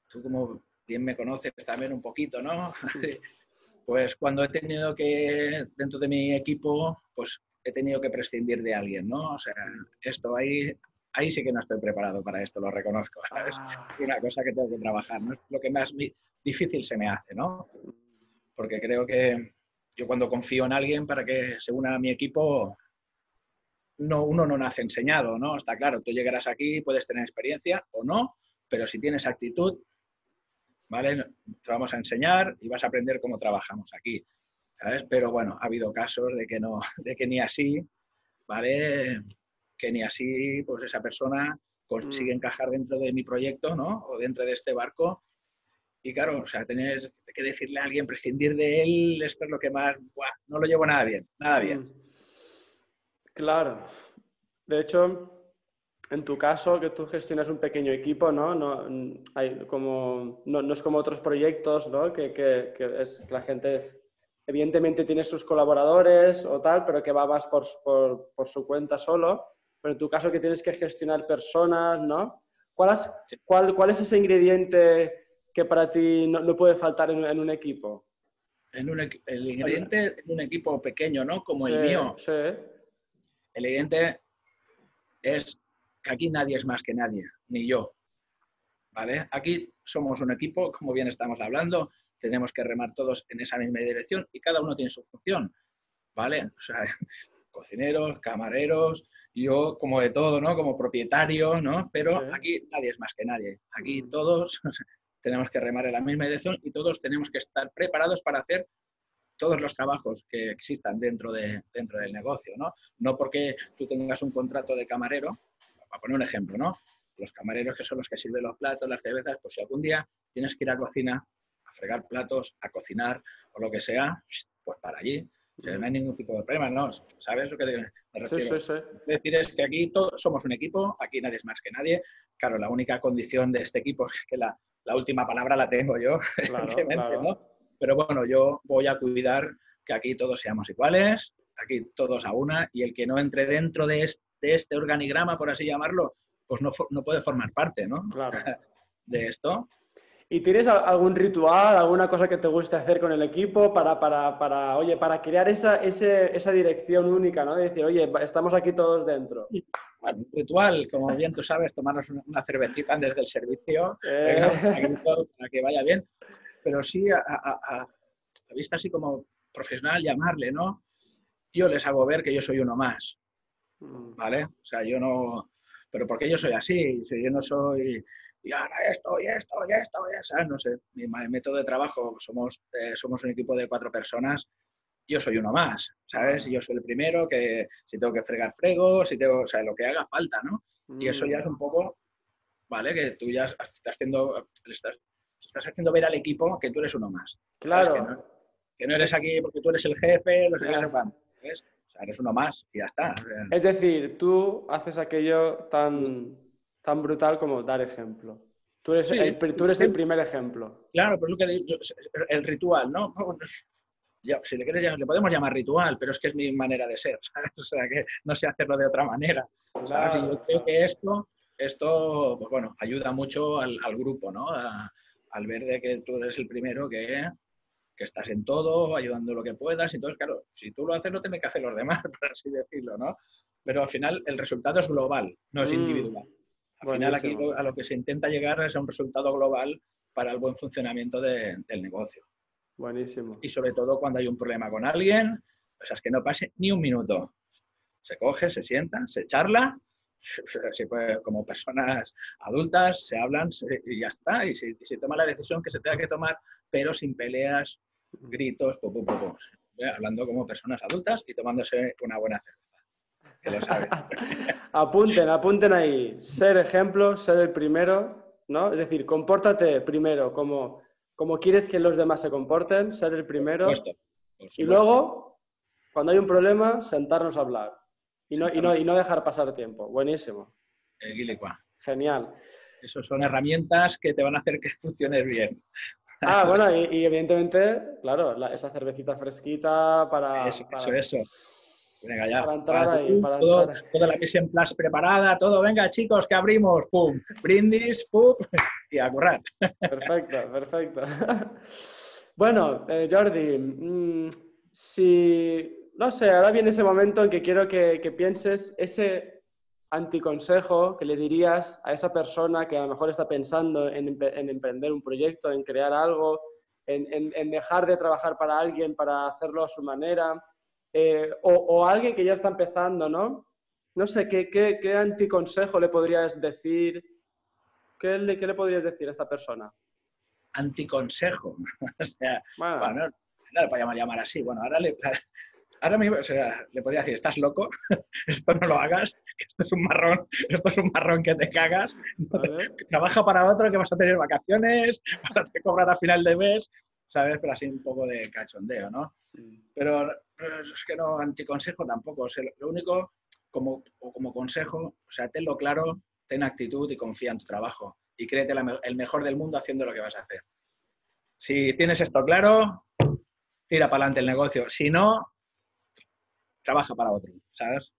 tú como bien me conoces también un poquito, ¿no? pues cuando he tenido que, dentro de mi equipo, pues he tenido que prescindir de alguien, ¿no? O sea, esto ahí, ahí sí que no estoy preparado para esto, lo reconozco. Es ah. una cosa que tengo que trabajar, ¿no? Es lo que más difícil se me hace, ¿no? Porque creo que yo cuando confío en alguien para que se una a mi equipo, no, uno no nace enseñado, ¿no? Está claro, tú llegarás aquí, puedes tener experiencia o no, pero si tienes actitud, ¿vale? Te vamos a enseñar y vas a aprender cómo trabajamos aquí, ¿sabes? Pero bueno, ha habido casos de que no, de que ni así, ¿vale? Que ni así, pues esa persona consigue mm. encajar dentro de mi proyecto, ¿no? O dentro de este barco y claro, o sea, tener que decirle a alguien, prescindir de él, esto es lo que más, no lo llevo nada bien, nada bien. Mm. Claro. De hecho, en tu caso, que tú gestionas un pequeño equipo, ¿no? No, hay como, no, es como otros proyectos, ¿no? Que, que, es, que la gente evidentemente tiene sus colaboradores o tal, pero que va más por, por, por, su cuenta solo. Pero en tu caso que tienes que gestionar personas, ¿no? ¿Cuál, cuál, ¿Cuál es ese ingrediente que para ti no, puede faltar en, un equipo? En un, el ingrediente en un equipo pequeño, ¿no? Como el mío. Sí. El ingrediente es que aquí nadie es más que nadie, ni yo. ¿Vale? Aquí somos un equipo, como bien estamos hablando, tenemos que remar todos en esa misma dirección y cada uno tiene su función. ¿Vale? O sea, cocineros, camareros, yo como de todo, ¿no? Como propietario, ¿no? Pero aquí nadie es más que nadie. Aquí mm. todos tenemos que remar en la misma dirección y todos tenemos que estar preparados para hacer todos los trabajos que existan dentro, de, dentro del negocio, ¿no? No porque tú tengas un contrato de camarero, para poner un ejemplo, ¿no? Los camareros que son los que sirven los platos, las cervezas, pues si algún día tienes que ir a cocina a fregar platos, a cocinar o lo que sea, pues para allí. no hay ningún tipo de problema, ¿no? ¿Sabes lo que me refiero? Sí, sí, sí. decir es que aquí todos somos un equipo, aquí nadie es más que nadie. Claro, la única condición de este equipo es que la, la última palabra la tengo yo, ¿no? Pero bueno, yo voy a cuidar que aquí todos seamos iguales, aquí todos a una, y el que no entre dentro de este, organigrama, por así llamarlo, pues no, no puede formar parte, ¿no? Claro. De esto. ¿Y tienes algún ritual, alguna cosa que te guste hacer con el equipo para, para, para oye, para crear esa, esa dirección única, ¿no? De decir, oye, estamos aquí todos dentro. Bueno, ritual, como bien tú sabes, tomarnos una cervecita antes del servicio, eh. para que vaya bien. Pero sí, a, a, vista así como profesional, llamarle, ¿no? Yo les hago ver que yo soy uno más. ¿Vale? O sea, yo no... Pero porque yo soy así, si yo no soy y ahora esto y esto y esto y eso, no sé, mi método de trabajo, somos, eh, somos un equipo de cuatro personas, yo soy uno más, ¿sabes? Yo soy el primero que si tengo que fregar frego, si tengo, o sea, lo que haga falta, ¿no? Y eso ya es un poco, ¿vale? Que tú ya estás haciendo, estás, estás haciendo ver al equipo que tú eres uno más. Claro. Que no, eres aquí porque tú eres el jefe, lo sé qué, ¿sabes? Sea, eres uno más y ya está. Es decir, tú haces aquello tan tan brutal como dar ejemplo. Tú eres, el, tú eres el primer ejemplo. Claro, pero lo que el ritual, ¿no? Ya, si le, quieres, le podemos llamar ritual, pero es que es mi manera de ser, ¿sabes? O sea, que no sé hacerlo de otra manera. ¿sabes? Y yo creo que esto, esto pues bueno, ayuda mucho al, al grupo, ¿no? al ver de que tú eres el primero que, que estás en todo, ayudando lo que puedas. Entonces, claro, si tú lo haces, lo tienen que hacer los demás, por así decirlo, ¿no? Pero al final el resultado es global, no es mm. individual. Al final aquí a lo que se intenta llegar es a un resultado global para el buen funcionamiento del negocio. Buenísimo. Y sobre todo cuando hay un problema con alguien, o sea, es que no pase ni un minuto. Se coge, se sienta, se charla, se puede, como personas adultas, se hablan y ya está. Y se, toma la decisión que se tenga que tomar, pero sin peleas, gritos, hablando como personas adultas y tomándose una buena cerveza. Que lo apunten, apunten ahí. Ser ejemplo, ser el primero, ¿no? Es decir, compórtate primero como, como quieres que los demás se comporten, ser el primero. Y luego, cuando hay un problema, sentarnos a hablar. Y no, y no, y no dejar pasar tiempo. Buenísimo. Genial. Esas son herramientas que te van a hacer que funciones bien. Ah, bueno, y, evidentemente, claro, esa cervecita fresquita para... Eso, eso, Venga, ya. Para entrar ahí, para todo, Toda la mise en place preparada, todo. Venga, chicos, que abrimos. Pum. Brindis, pum. Y a currar. Perfecto, perfecto. Bueno, eh, Jordi, mm, si... No sé, ahora viene ese momento en que quiero que, que pienses ese anticonsejo que le dirías a esa persona que a lo mejor está pensando en, emprender un proyecto, en crear algo, en, dejar de trabajar para alguien para hacerlo a su manera, eh, o, alguien que ya está empezando, ¿no? No sé, ¿qué, qué, anticonsejo le podrías decir? ¿Qué le, ¿Qué le podrías decir a esta persona? Anticonsejo. o sea, bueno. no, podemos llamar así. Bueno, ahora le, Ahora mismo, o sea, le podría decir, estás loco, esto no lo hagas, esto es un marrón, esto es un marrón que te cagas, trabaja para otro que vas a tener vacaciones, vas a cobrar a final de mes, ¿sabes? Pero así un poco de cachondeo, ¿no? Pero, es que no, anticonsejo tampoco, o sea, lo único, como, como consejo, o sea, tenlo claro, ten actitud y confía en tu trabajo y créete el mejor del mundo haciendo lo que vas a hacer. Si tienes esto claro, tira para adelante el negocio. Si no, trabaja para otro, ¿sabes?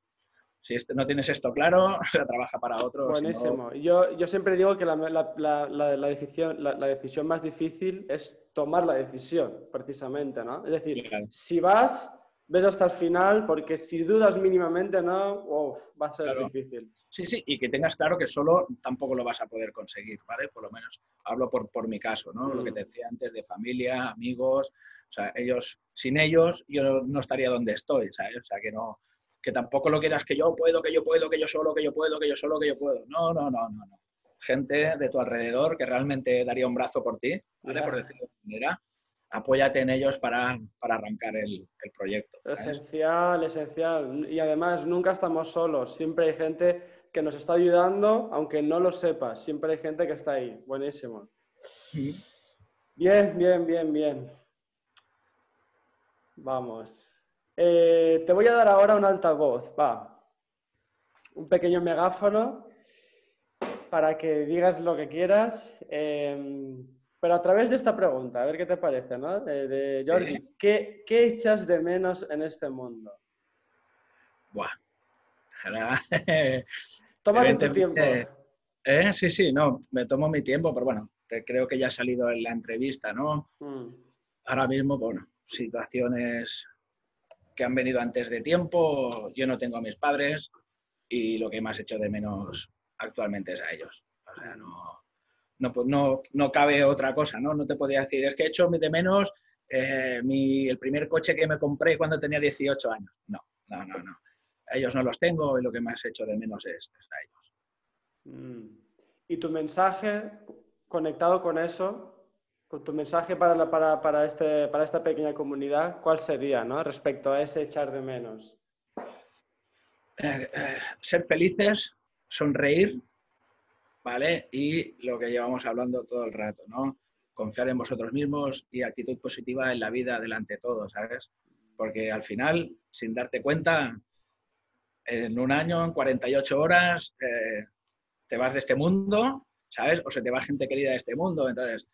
Si este, no tienes esto claro, trabaja para otro. Buenísimo. yo, yo, siempre digo que la, la, la, decisión, la, decisión más difícil es tomar la decisión, precisamente, ¿no? Es decir, si vas, ves hasta el final, porque si dudas mínimamente, ¿no? va a ser difícil. Sí, sí, y que tengas claro que solo tampoco lo vas a poder conseguir, ¿vale? Por lo menos hablo por, por mi caso, ¿no? Lo que mm. te decía antes de familia, amigos, o sea, ellos, sin ellos yo no estaría donde estoy, ¿sabes? O sea, que no, que tampoco lo quieras que yo puedo, que yo puedo, que yo solo, que yo puedo, que yo solo, que yo puedo. No, no, no, no, no. Gente de tu alrededor que realmente daría un brazo por ti, ¿vale? Por decirlo de manera. Apóyate en ellos para, para arrancar el, el proyecto. Esencial, esencial. Y además nunca estamos solos. Siempre hay gente que nos está ayudando, aunque no lo sepas. Siempre hay gente que está ahí. Buenísimo. Bien, bien, bien, bien. Vamos. Eh, te voy a dar ahora un altavoz, va. Un pequeño megáfono para que digas lo que quieras, em, pero a través de esta pregunta, a ver qué te parece, ¿no? De, Jordi, ¿qué, echas de menos en este mundo? Buah. Tómate tu tiempo. Eh, sí, sí, no, me tomo mi tiempo, pero bueno, creo que ya ha salido en la entrevista, ¿no? Mm. Ahora mismo, bueno, situaciones que han venido antes de tiempo. Yo no tengo a mis padres y lo que más hecho de menos actualmente es a ellos. O sea, no, no, no, cabe otra cosa, ¿no? No te podía decir, es que he hecho de menos eh, mi, el primer coche que me compré cuando tenía 18 años. No, no, no, no. A ellos no los tengo y lo que más he hecho de menos es, a ellos. Mm. ¿Y tu mensaje conectado con eso con tu mensaje para, para, para, este, para esta pequeña comunidad, ¿cuál sería ¿no? respecto a ese echar de menos? Eh, eh, ser felices, sonreír, ¿vale? Y lo que llevamos hablando todo el rato, ¿no? Confiar en vosotros mismos y actitud positiva en la vida delante de todo, ¿sabes? Porque al final, sin darte cuenta, en un año, en 48 horas, eh, te vas de este mundo, ¿sabes? O se te va gente querida de este mundo. Entonces,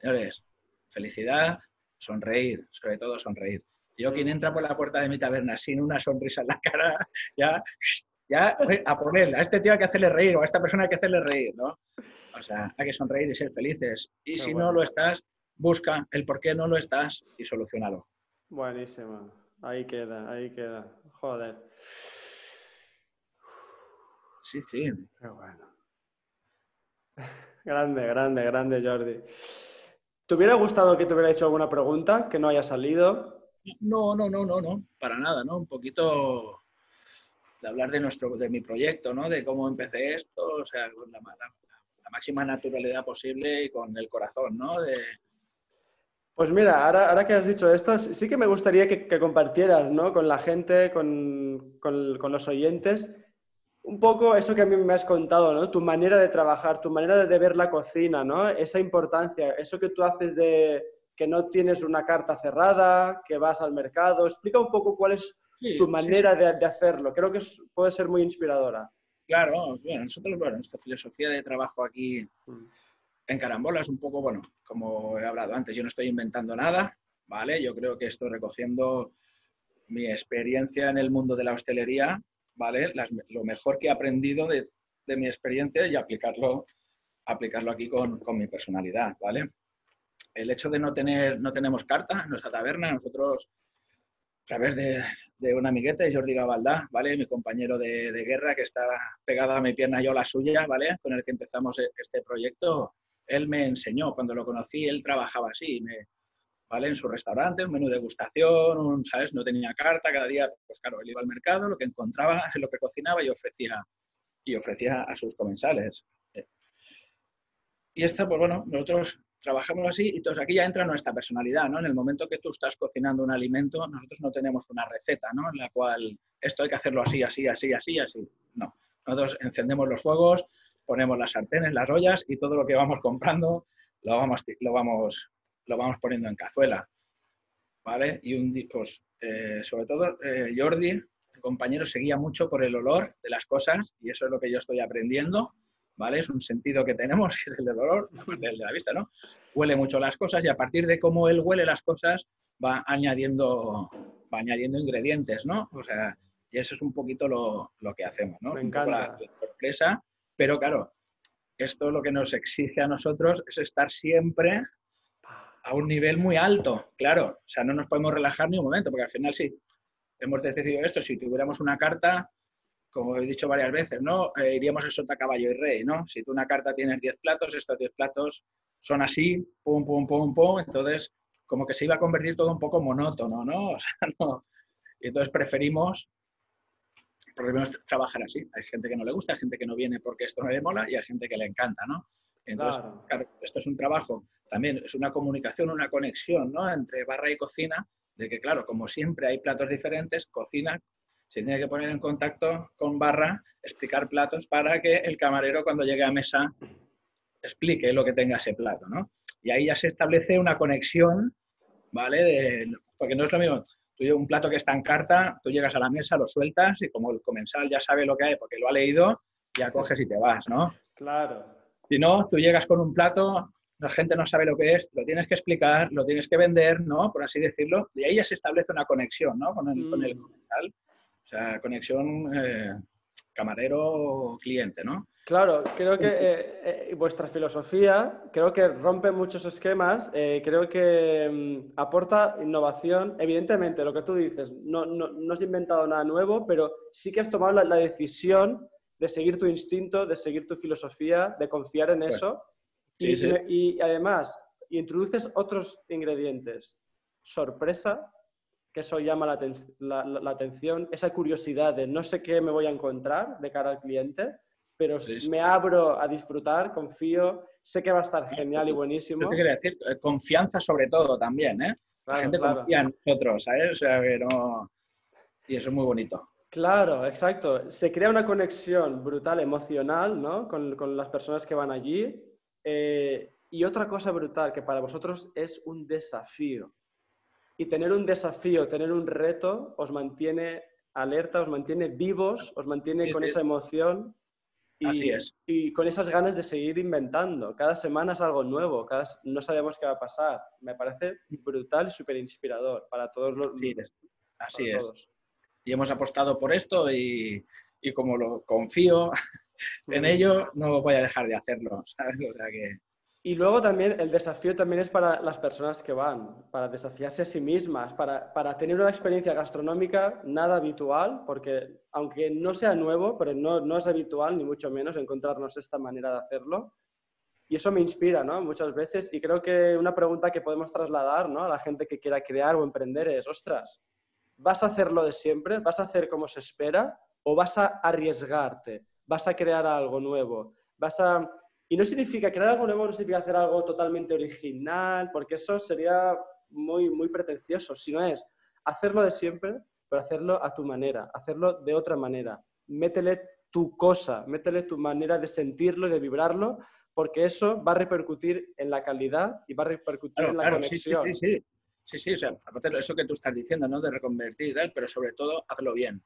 Señores, felicidad, sonreír, sobre todo sonreír. Yo quien entra por la puerta de mi taberna sin una sonrisa en la cara, ya, ya a ponerle, a este tío hay que hacerle reír o a esta persona hay que hacerle reír, ¿no? O sea, hay que sonreír y ser felices. Y si no lo estás, busca el por qué no lo estás y solucionalo. Buenísimo. Ahí queda, ahí queda. Joder. Sí, sí. Qué bueno. Grande, grande, grande, Jordi. ¿Te hubiera gustado que te hubiera hecho alguna pregunta que no haya salido? No, no, no, no, no, para nada, ¿no? Un poquito de hablar de nuestro, de mi proyecto, ¿no? De cómo empecé esto, o sea, con la, máxima naturalidad posible y con el corazón, ¿no? De... Pues mira, ahora, ahora, que has dicho esto, sí que me gustaría que, compartieras, ¿no? Con la gente, con, con, los oyentes, un poco eso que a mí me has contado, ¿no? Tu manera de trabajar, tu manera de ver la cocina, ¿no? Esa importancia, eso que tú haces de que no tienes una carta cerrada, que vas al mercado. Explica un poco cuál es tu manera De, hacerlo. Creo que puede ser muy inspiradora. Claro, bueno, nosotros, bueno, nuestra filosofía de trabajo aquí mm. en Carambola es un poco, bueno, como he hablado antes, yo no estoy inventando nada, ¿vale? Yo creo que estoy recogiendo mi experiencia en el mundo de la hostelería ¿vale? lo mejor que he aprendido de, mi experiencia y aplicarlo, aplicarlo aquí con, mi personalidad, ¿vale? El hecho de no tener, no tenemos carta en nuestra taberna, nosotros a través de, de un amiguete, Jordi Gabaldá, ¿vale? Mi compañero de, de, guerra que está pegado a mi pierna, yo la suya, ¿vale? Con el que empezamos e, este proyecto, él me enseñó, cuando lo conocí, él trabajaba así, ¿vale? En su restaurante, un menú de degustación, ¿sabes? No tenía carta, cada día, pues claro, él iba al mercado, lo que encontraba, lo que cocinaba y ofrecía, y ofrecía a sus comensales. Y esto, pues bueno, nosotros trabajamos así y entonces aquí ya entra nuestra personalidad, ¿no? En el momento que tú estás cocinando un alimento, nosotros no tenemos una receta, ¿no? En la cual esto hay que hacerlo así, así, así, así, así. No. Nosotros encendemos los fuegos, ponemos las sartenes, las ollas y todo lo que vamos comprando lo vamos, lo vamos lo vamos poniendo en cazuela. ¿Vale? Y un, pues, eh, sobre todo eh, Jordi, el compañero, seguía mucho por el olor de las cosas y eso es lo que yo estoy aprendiendo. ¿Vale? Es un sentido que tenemos, que es el del olor, el de la vista, ¿no? Huele mucho las cosas y a partir de cómo él huele las cosas va añadiendo, va añadiendo ingredientes, ¿no? O sea, y eso es un poquito lo, lo que hacemos, ¿no? Me encanta. la sorpresa, pero claro, esto lo que nos exige a nosotros es estar siempre a un nivel muy alto, claro. O sea, no nos podemos relajar ni un momento, porque al final sí, hemos decidido esto, si tuviéramos una carta, como he dicho varias veces, ¿no? Eh, iríamos a sota, caballo y rey, ¿no? Si tú una carta tienes 10 platos, estos 10 platos son así, pum, pum, pum, pum, entonces como que se iba a convertir todo un poco monótono, ¿no? O sea, no. Y entonces preferimos, preferimos trabajar así. Hay gente que no le gusta, hay gente que no viene porque esto no le mola y hay gente que le encanta, ¿no? Entonces, esto es un trabajo, también es una comunicación, una conexión ¿no? entre barra y cocina, de que, claro, como siempre hay platos diferentes, cocina se tiene que poner en contacto con barra, explicar platos para que el camarero cuando llegue a mesa explique lo que tenga ese plato, ¿no? Y ahí ya se establece una conexión, ¿vale? porque no es lo mismo, tú un plato que está en carta, tú llegas a la mesa, lo sueltas y como el comensal ya sabe lo que hay porque lo ha leído, ya coges y te vas, ¿no? Claro. Si no, tú llegas con un plato, la gente no sabe lo que es, lo tienes que explicar, lo tienes que vender, ¿no? Por así decirlo, y ahí ya se establece una conexión, ¿no? Con el, mm. comensal. O sea, conexión eh, camarero-cliente, ¿no? Claro, creo que eh, eh, vuestra filosofía, creo que rompe muchos esquemas, creo que mm, aporta innovación. Evidentemente, lo que tú dices, no, no, has inventado nada nuevo, pero sí que has tomado la decisión de seguir tu instinto, de seguir tu filosofía, de confiar en eso. y, además, introduces otros ingredientes. Sorpresa, que eso llama la, atención, esa curiosidad de no sé qué me voy a encontrar de cara al cliente, pero me abro a disfrutar, confío, sé que va a estar genial y buenísimo. ¿Qué quiere decir? Eh, confianza sobre todo también, ¿eh? la gente confía en nosotros, ¿sabes? O sea, que no... Y eso es muy bonito. Claro, exacto. Se crea una conexión brutal, emocional, ¿no? Con, las personas que van allí. Eh, y otra cosa brutal, que para vosotros es un desafío. Y tener un desafío, tener un reto, os mantiene alerta, os mantiene vivos, os mantiene con esa emoción. Y, Así es. Y con esas ganas de seguir inventando. Cada semana es algo nuevo, cada, no sabemos qué va a pasar. Me parece brutal y súper inspirador para todos los... Sí, Así es y hemos apostado por esto y, como lo confío en ello, no voy a dejar de hacerlo. Y luego también el desafío también es para las personas que van, para desafiarse a sí mismas, para, para, tener una experiencia gastronómica nada habitual, porque aunque no sea nuevo, pero no, no es habitual ni mucho menos encontrarnos esta manera de hacerlo. Y eso me inspira, ¿no? Muchas veces. Y creo que una pregunta que podemos trasladar, ¿no? A la gente que quiera crear o emprender es, ostras, ¿vas a hacerlo de siempre? ¿Vas a hacer como se espera? ¿O vas a arriesgarte? ¿Vas a crear algo nuevo? ¿Vas a y no significa crear algo nuevo, no significa hacer algo totalmente original, porque eso sería muy, muy pretencioso, sino es hacerlo de siempre, pero hacerlo a tu manera, hacerlo de otra manera. Métele tu cosa, métele tu manera de sentirlo y de vibrarlo, porque eso va a repercutir en la calidad y va a repercutir en la conexión. Sí, sí, sí, sí. sí, o sea, aparte de eso que tú estás diciendo, ¿no? De reconvertir, pero sobre todo hazlo bien.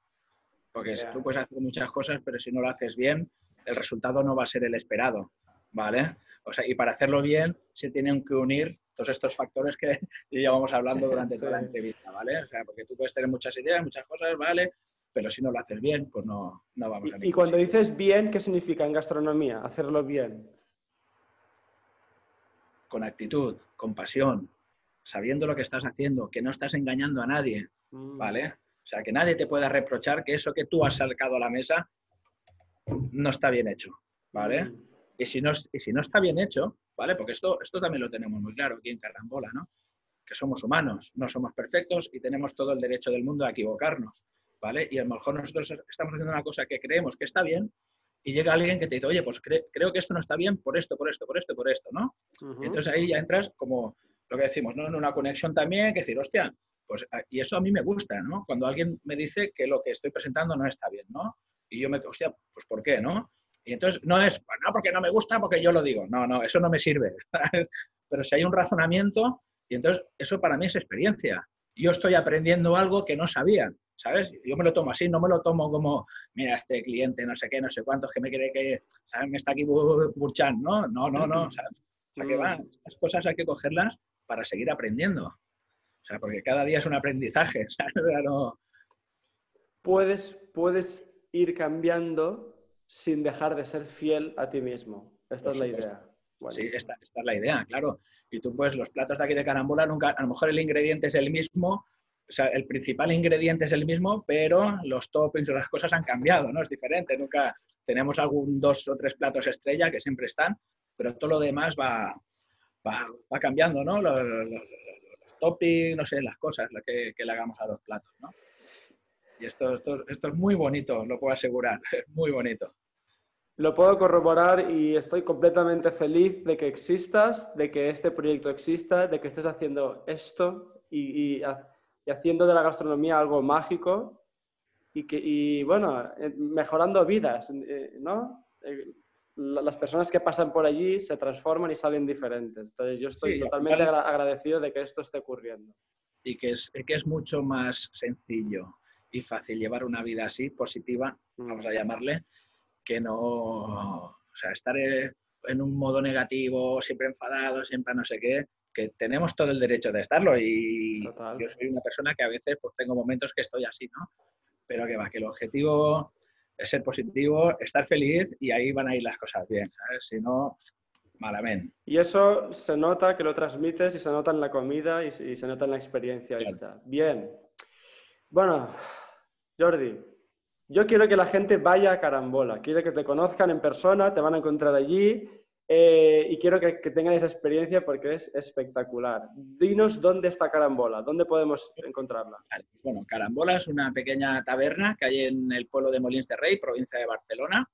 Porque tú puedes hacer muchas cosas, pero si no lo haces bien, el resultado no va a ser el esperado. ¿Vale? O sea, y para hacerlo bien se tienen que unir todos estos factores que llevamos hablando durante toda la entrevista, ¿vale? O sea, porque tú puedes tener muchas ideas, muchas cosas, ¿vale? Pero si no lo haces bien, pues no, no vamos a Y, y cuando dices bien, ¿qué significa en gastronomía? Hacerlo bien. Con actitud, con pasión, sabiendo lo que estás haciendo, que no estás engañando a nadie, mm. ¿vale? O sea, que nadie te pueda reprochar que eso que tú has sacado a la mesa no está bien hecho, ¿vale? Mm. Y si no, si no está bien hecho, ¿vale? Porque esto, esto también lo tenemos muy claro aquí en Carambola, ¿no? Que somos humanos, no somos perfectos y tenemos todo el derecho del mundo a equivocarnos, ¿vale? Y a lo mejor nosotros estamos haciendo una cosa que creemos que está bien y llega alguien que te dice, oye, pues creo que esto no está bien por esto, por esto, por esto, por esto, ¿no? y entonces ahí ya entras como lo que decimos, ¿no? En una conexión también, que decir, hostia, pues, y eso a mí me gusta, ¿no? Cuando alguien me dice que lo que estoy presentando no está bien, ¿no? Y yo me, hostia, pues ¿por qué, no? Y entonces no es, pues no, porque no me gusta, porque yo lo digo. No, no, eso no me sirve. Pero si hay un razonamiento, y entonces eso para mí es experiencia. Yo estoy aprendiendo algo que no sabía, ¿sabes? Yo me lo tomo así, no me lo tomo como, mira, este cliente, no sé qué, no sé cuántos, que me cree que, ¿sabes? Me está aquí burchando, ¿no? No, no, no, ¿sabes? O sea, que va, las cosas hay que cogerlas para seguir aprendiendo. O sea, porque cada día es un aprendizaje, ¿sabes? Puedes, puedes ir cambiando sin dejar de ser fiel a ti mismo. Esta es la idea. Sí, esta, es la idea, claro. Y tú, pues, los platos de aquí de carambola, nunca, a lo mejor el ingrediente es el mismo, o sea, el principal ingrediente es el mismo, pero los toppings o las cosas han cambiado, ¿no? Es diferente. Nunca tenemos algún dos o tres platos estrella que siempre están, pero todo lo demás va, va, cambiando, ¿no? Los, toppings, no sé, las cosas lo que, que, le hagamos a los platos, ¿no? Y esto, esto, esto es muy bonito, lo puedo asegurar, es muy bonito. Lo puedo corroborar y estoy completamente feliz de que existas, de que este proyecto exista, de que estés haciendo esto y, haciendo de la gastronomía algo mágico y, que, y bueno, eh, mejorando vidas, eh, ¿no? Eh, las personas que pasan por allí se transforman y salen diferentes. Entonces yo estoy totalmente agradecido de que esto esté ocurriendo. Y que es, que es mucho más sencillo y fácil llevar una vida así, positiva, vamos a llamarle, que no, o sea, estar en un modo negativo, siempre enfadado, siempre no sé qué, que tenemos todo el derecho de estarlo y yo soy una persona que a veces pues tengo momentos que estoy así, ¿no? Pero que va, que el objetivo es ser positivo, estar feliz y ahí van a ir las cosas bien, ¿sabes? Si no, malamente. Y eso se nota que lo transmites y se nota en la comida y, se nota en la experiencia esta. Bien. Bueno, Jordi, yo quiero que la gente vaya a Carambola, quiero que te conozcan en persona, te van a encontrar allí eh, y quiero que, tengan esa experiencia porque es espectacular. Dinos dónde está Carambola, dónde podemos encontrarla. Pues bueno, Carambola es una pequeña taberna que hay en el pueblo de Molins de Rey, provincia de Barcelona,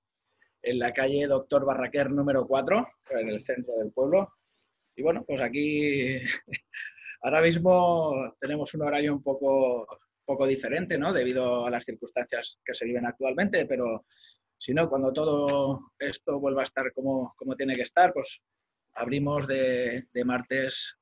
en la calle Doctor Barraquer número 4, en el centro del pueblo. Y bueno, pues aquí ahora mismo tenemos un horario un poco poco diferente, ¿no? Debido a las circunstancias que se viven actualmente, pero si no, cuando todo esto vuelva a estar como, como tiene que estar, pues abrimos de, de, martes.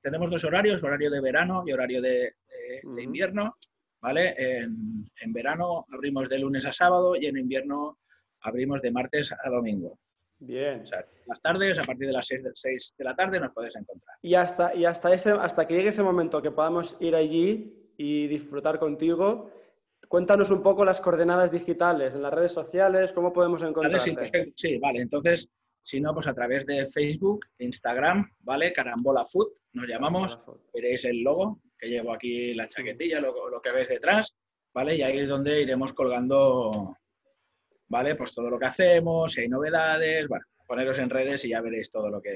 Tenemos dos horarios, horario de verano y horario de, de, invierno, ¿vale? En, en, verano abrimos de lunes a sábado y en invierno abrimos de martes a domingo. Bien. O sea, las tardes, a partir de las 6 de, 6 de la tarde, nos puedes encontrar. Y hasta, y hasta, ese, hasta que llegue ese momento que podamos ir allí, y disfrutar contigo. Cuéntanos un poco las coordenadas digitales en las redes sociales, cómo podemos encontrarte. sí, vale. Entonces, Si no, pues a través de Facebook, Instagram, ¿vale? Carambola Food, nos llamamos. Veréis el logo, que llevo aquí la chaquetilla, lo, lo que veis detrás, ¿vale? Y ahí es donde iremos colgando, ¿vale? Pues todo lo que hacemos, si hay novedades, bueno, poneros en redes y ya veréis todo lo que...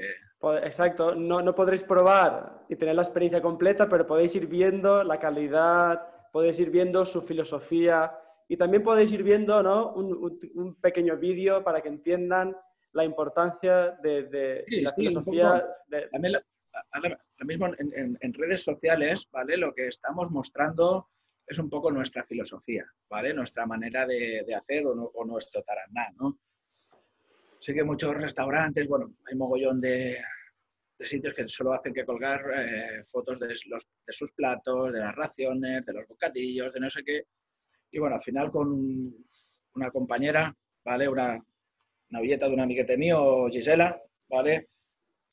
Exacto, no, no podréis probar y tener la experiencia completa, pero podéis ir viendo la calidad, podéis ir viendo su filosofía y también podéis ir viendo ¿no? un, un, pequeño vídeo para que entiendan la importancia de, la filosofía. También lo mismo en, en, redes sociales, ¿vale? Lo que estamos mostrando es un poco nuestra filosofía, ¿vale? Nuestra manera de, de hacer o, o, nuestro taraná, ¿no? Sé que muchos restaurantes, bueno, hay mogollón de, de sitios que solo hacen que colgar eh, fotos de, los, de sus platos, de las raciones, de los bocadillos, de no sé qué. Y bueno, al final con una compañera, ¿vale? Una, una de un amiguete mío, Gisela, ¿vale?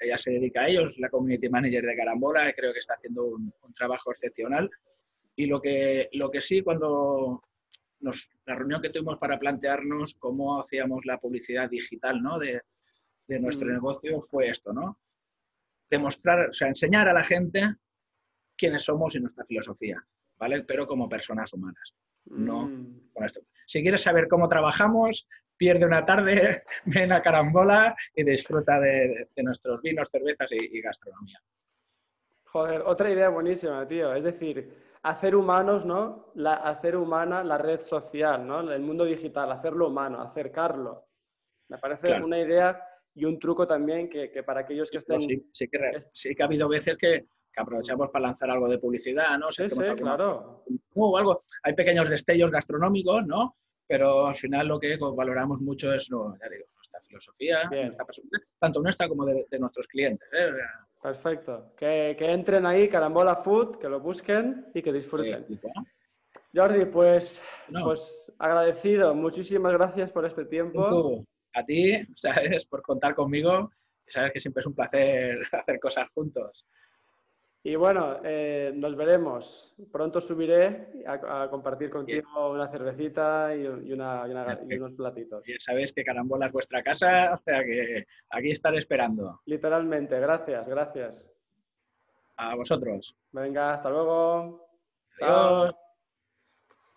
Ella se dedica a ellos, la community manager de Carambola, creo que está haciendo un, trabajo excepcional. Y lo que, lo que sí, cuando nos, la reunión que tuvimos para plantearnos cómo hacíamos la publicidad digital ¿no? de, de nuestro mm. negocio fue esto, ¿no? demostrar, o sea, enseñar a la gente quiénes somos y nuestra filosofía, ¿vale? Pero como personas humanas, no mm. con esto. Si quieres saber cómo trabajamos, pierde una tarde, ven a Carambola y disfruta de, nuestros vinos, cervezas y, gastronomía. Joder, otra idea buenísima, tío. Es decir, hacer humanos, ¿no? La, hacer humana la red social, ¿no? El mundo digital, hacerlo humano, acercarlo. Me parece una idea y un truco también que, que para aquellos que estén... sí, sí, que, sí que ha habido veces que, que, aprovechamos para lanzar algo de publicidad, ¿no? Sí, sí, claro. O algo. Hay pequeños destellos gastronómicos, ¿no? Pero al final lo que valoramos mucho es, no, ya digo, nuestra filosofía, nuestra tanto nuestra como de, nuestros clientes. ¿eh? Perfecto. Que, que, entren ahí, Carambola Food, que lo busquen y que disfruten. Jordi, pues, pues agradecido. Muchísimas gracias por este tiempo a ti, ¿sabes? Por contar conmigo. Sabes que siempre es un placer hacer cosas juntos. Y bueno, eh, nos veremos. Pronto subiré a, compartir contigo una cervecita y, unos platitos. Y sabes que Carambola es vuestra casa, o sea que aquí estaré esperando. Literalmente, gracias, gracias. A vosotros. Venga, hasta luego. Chao.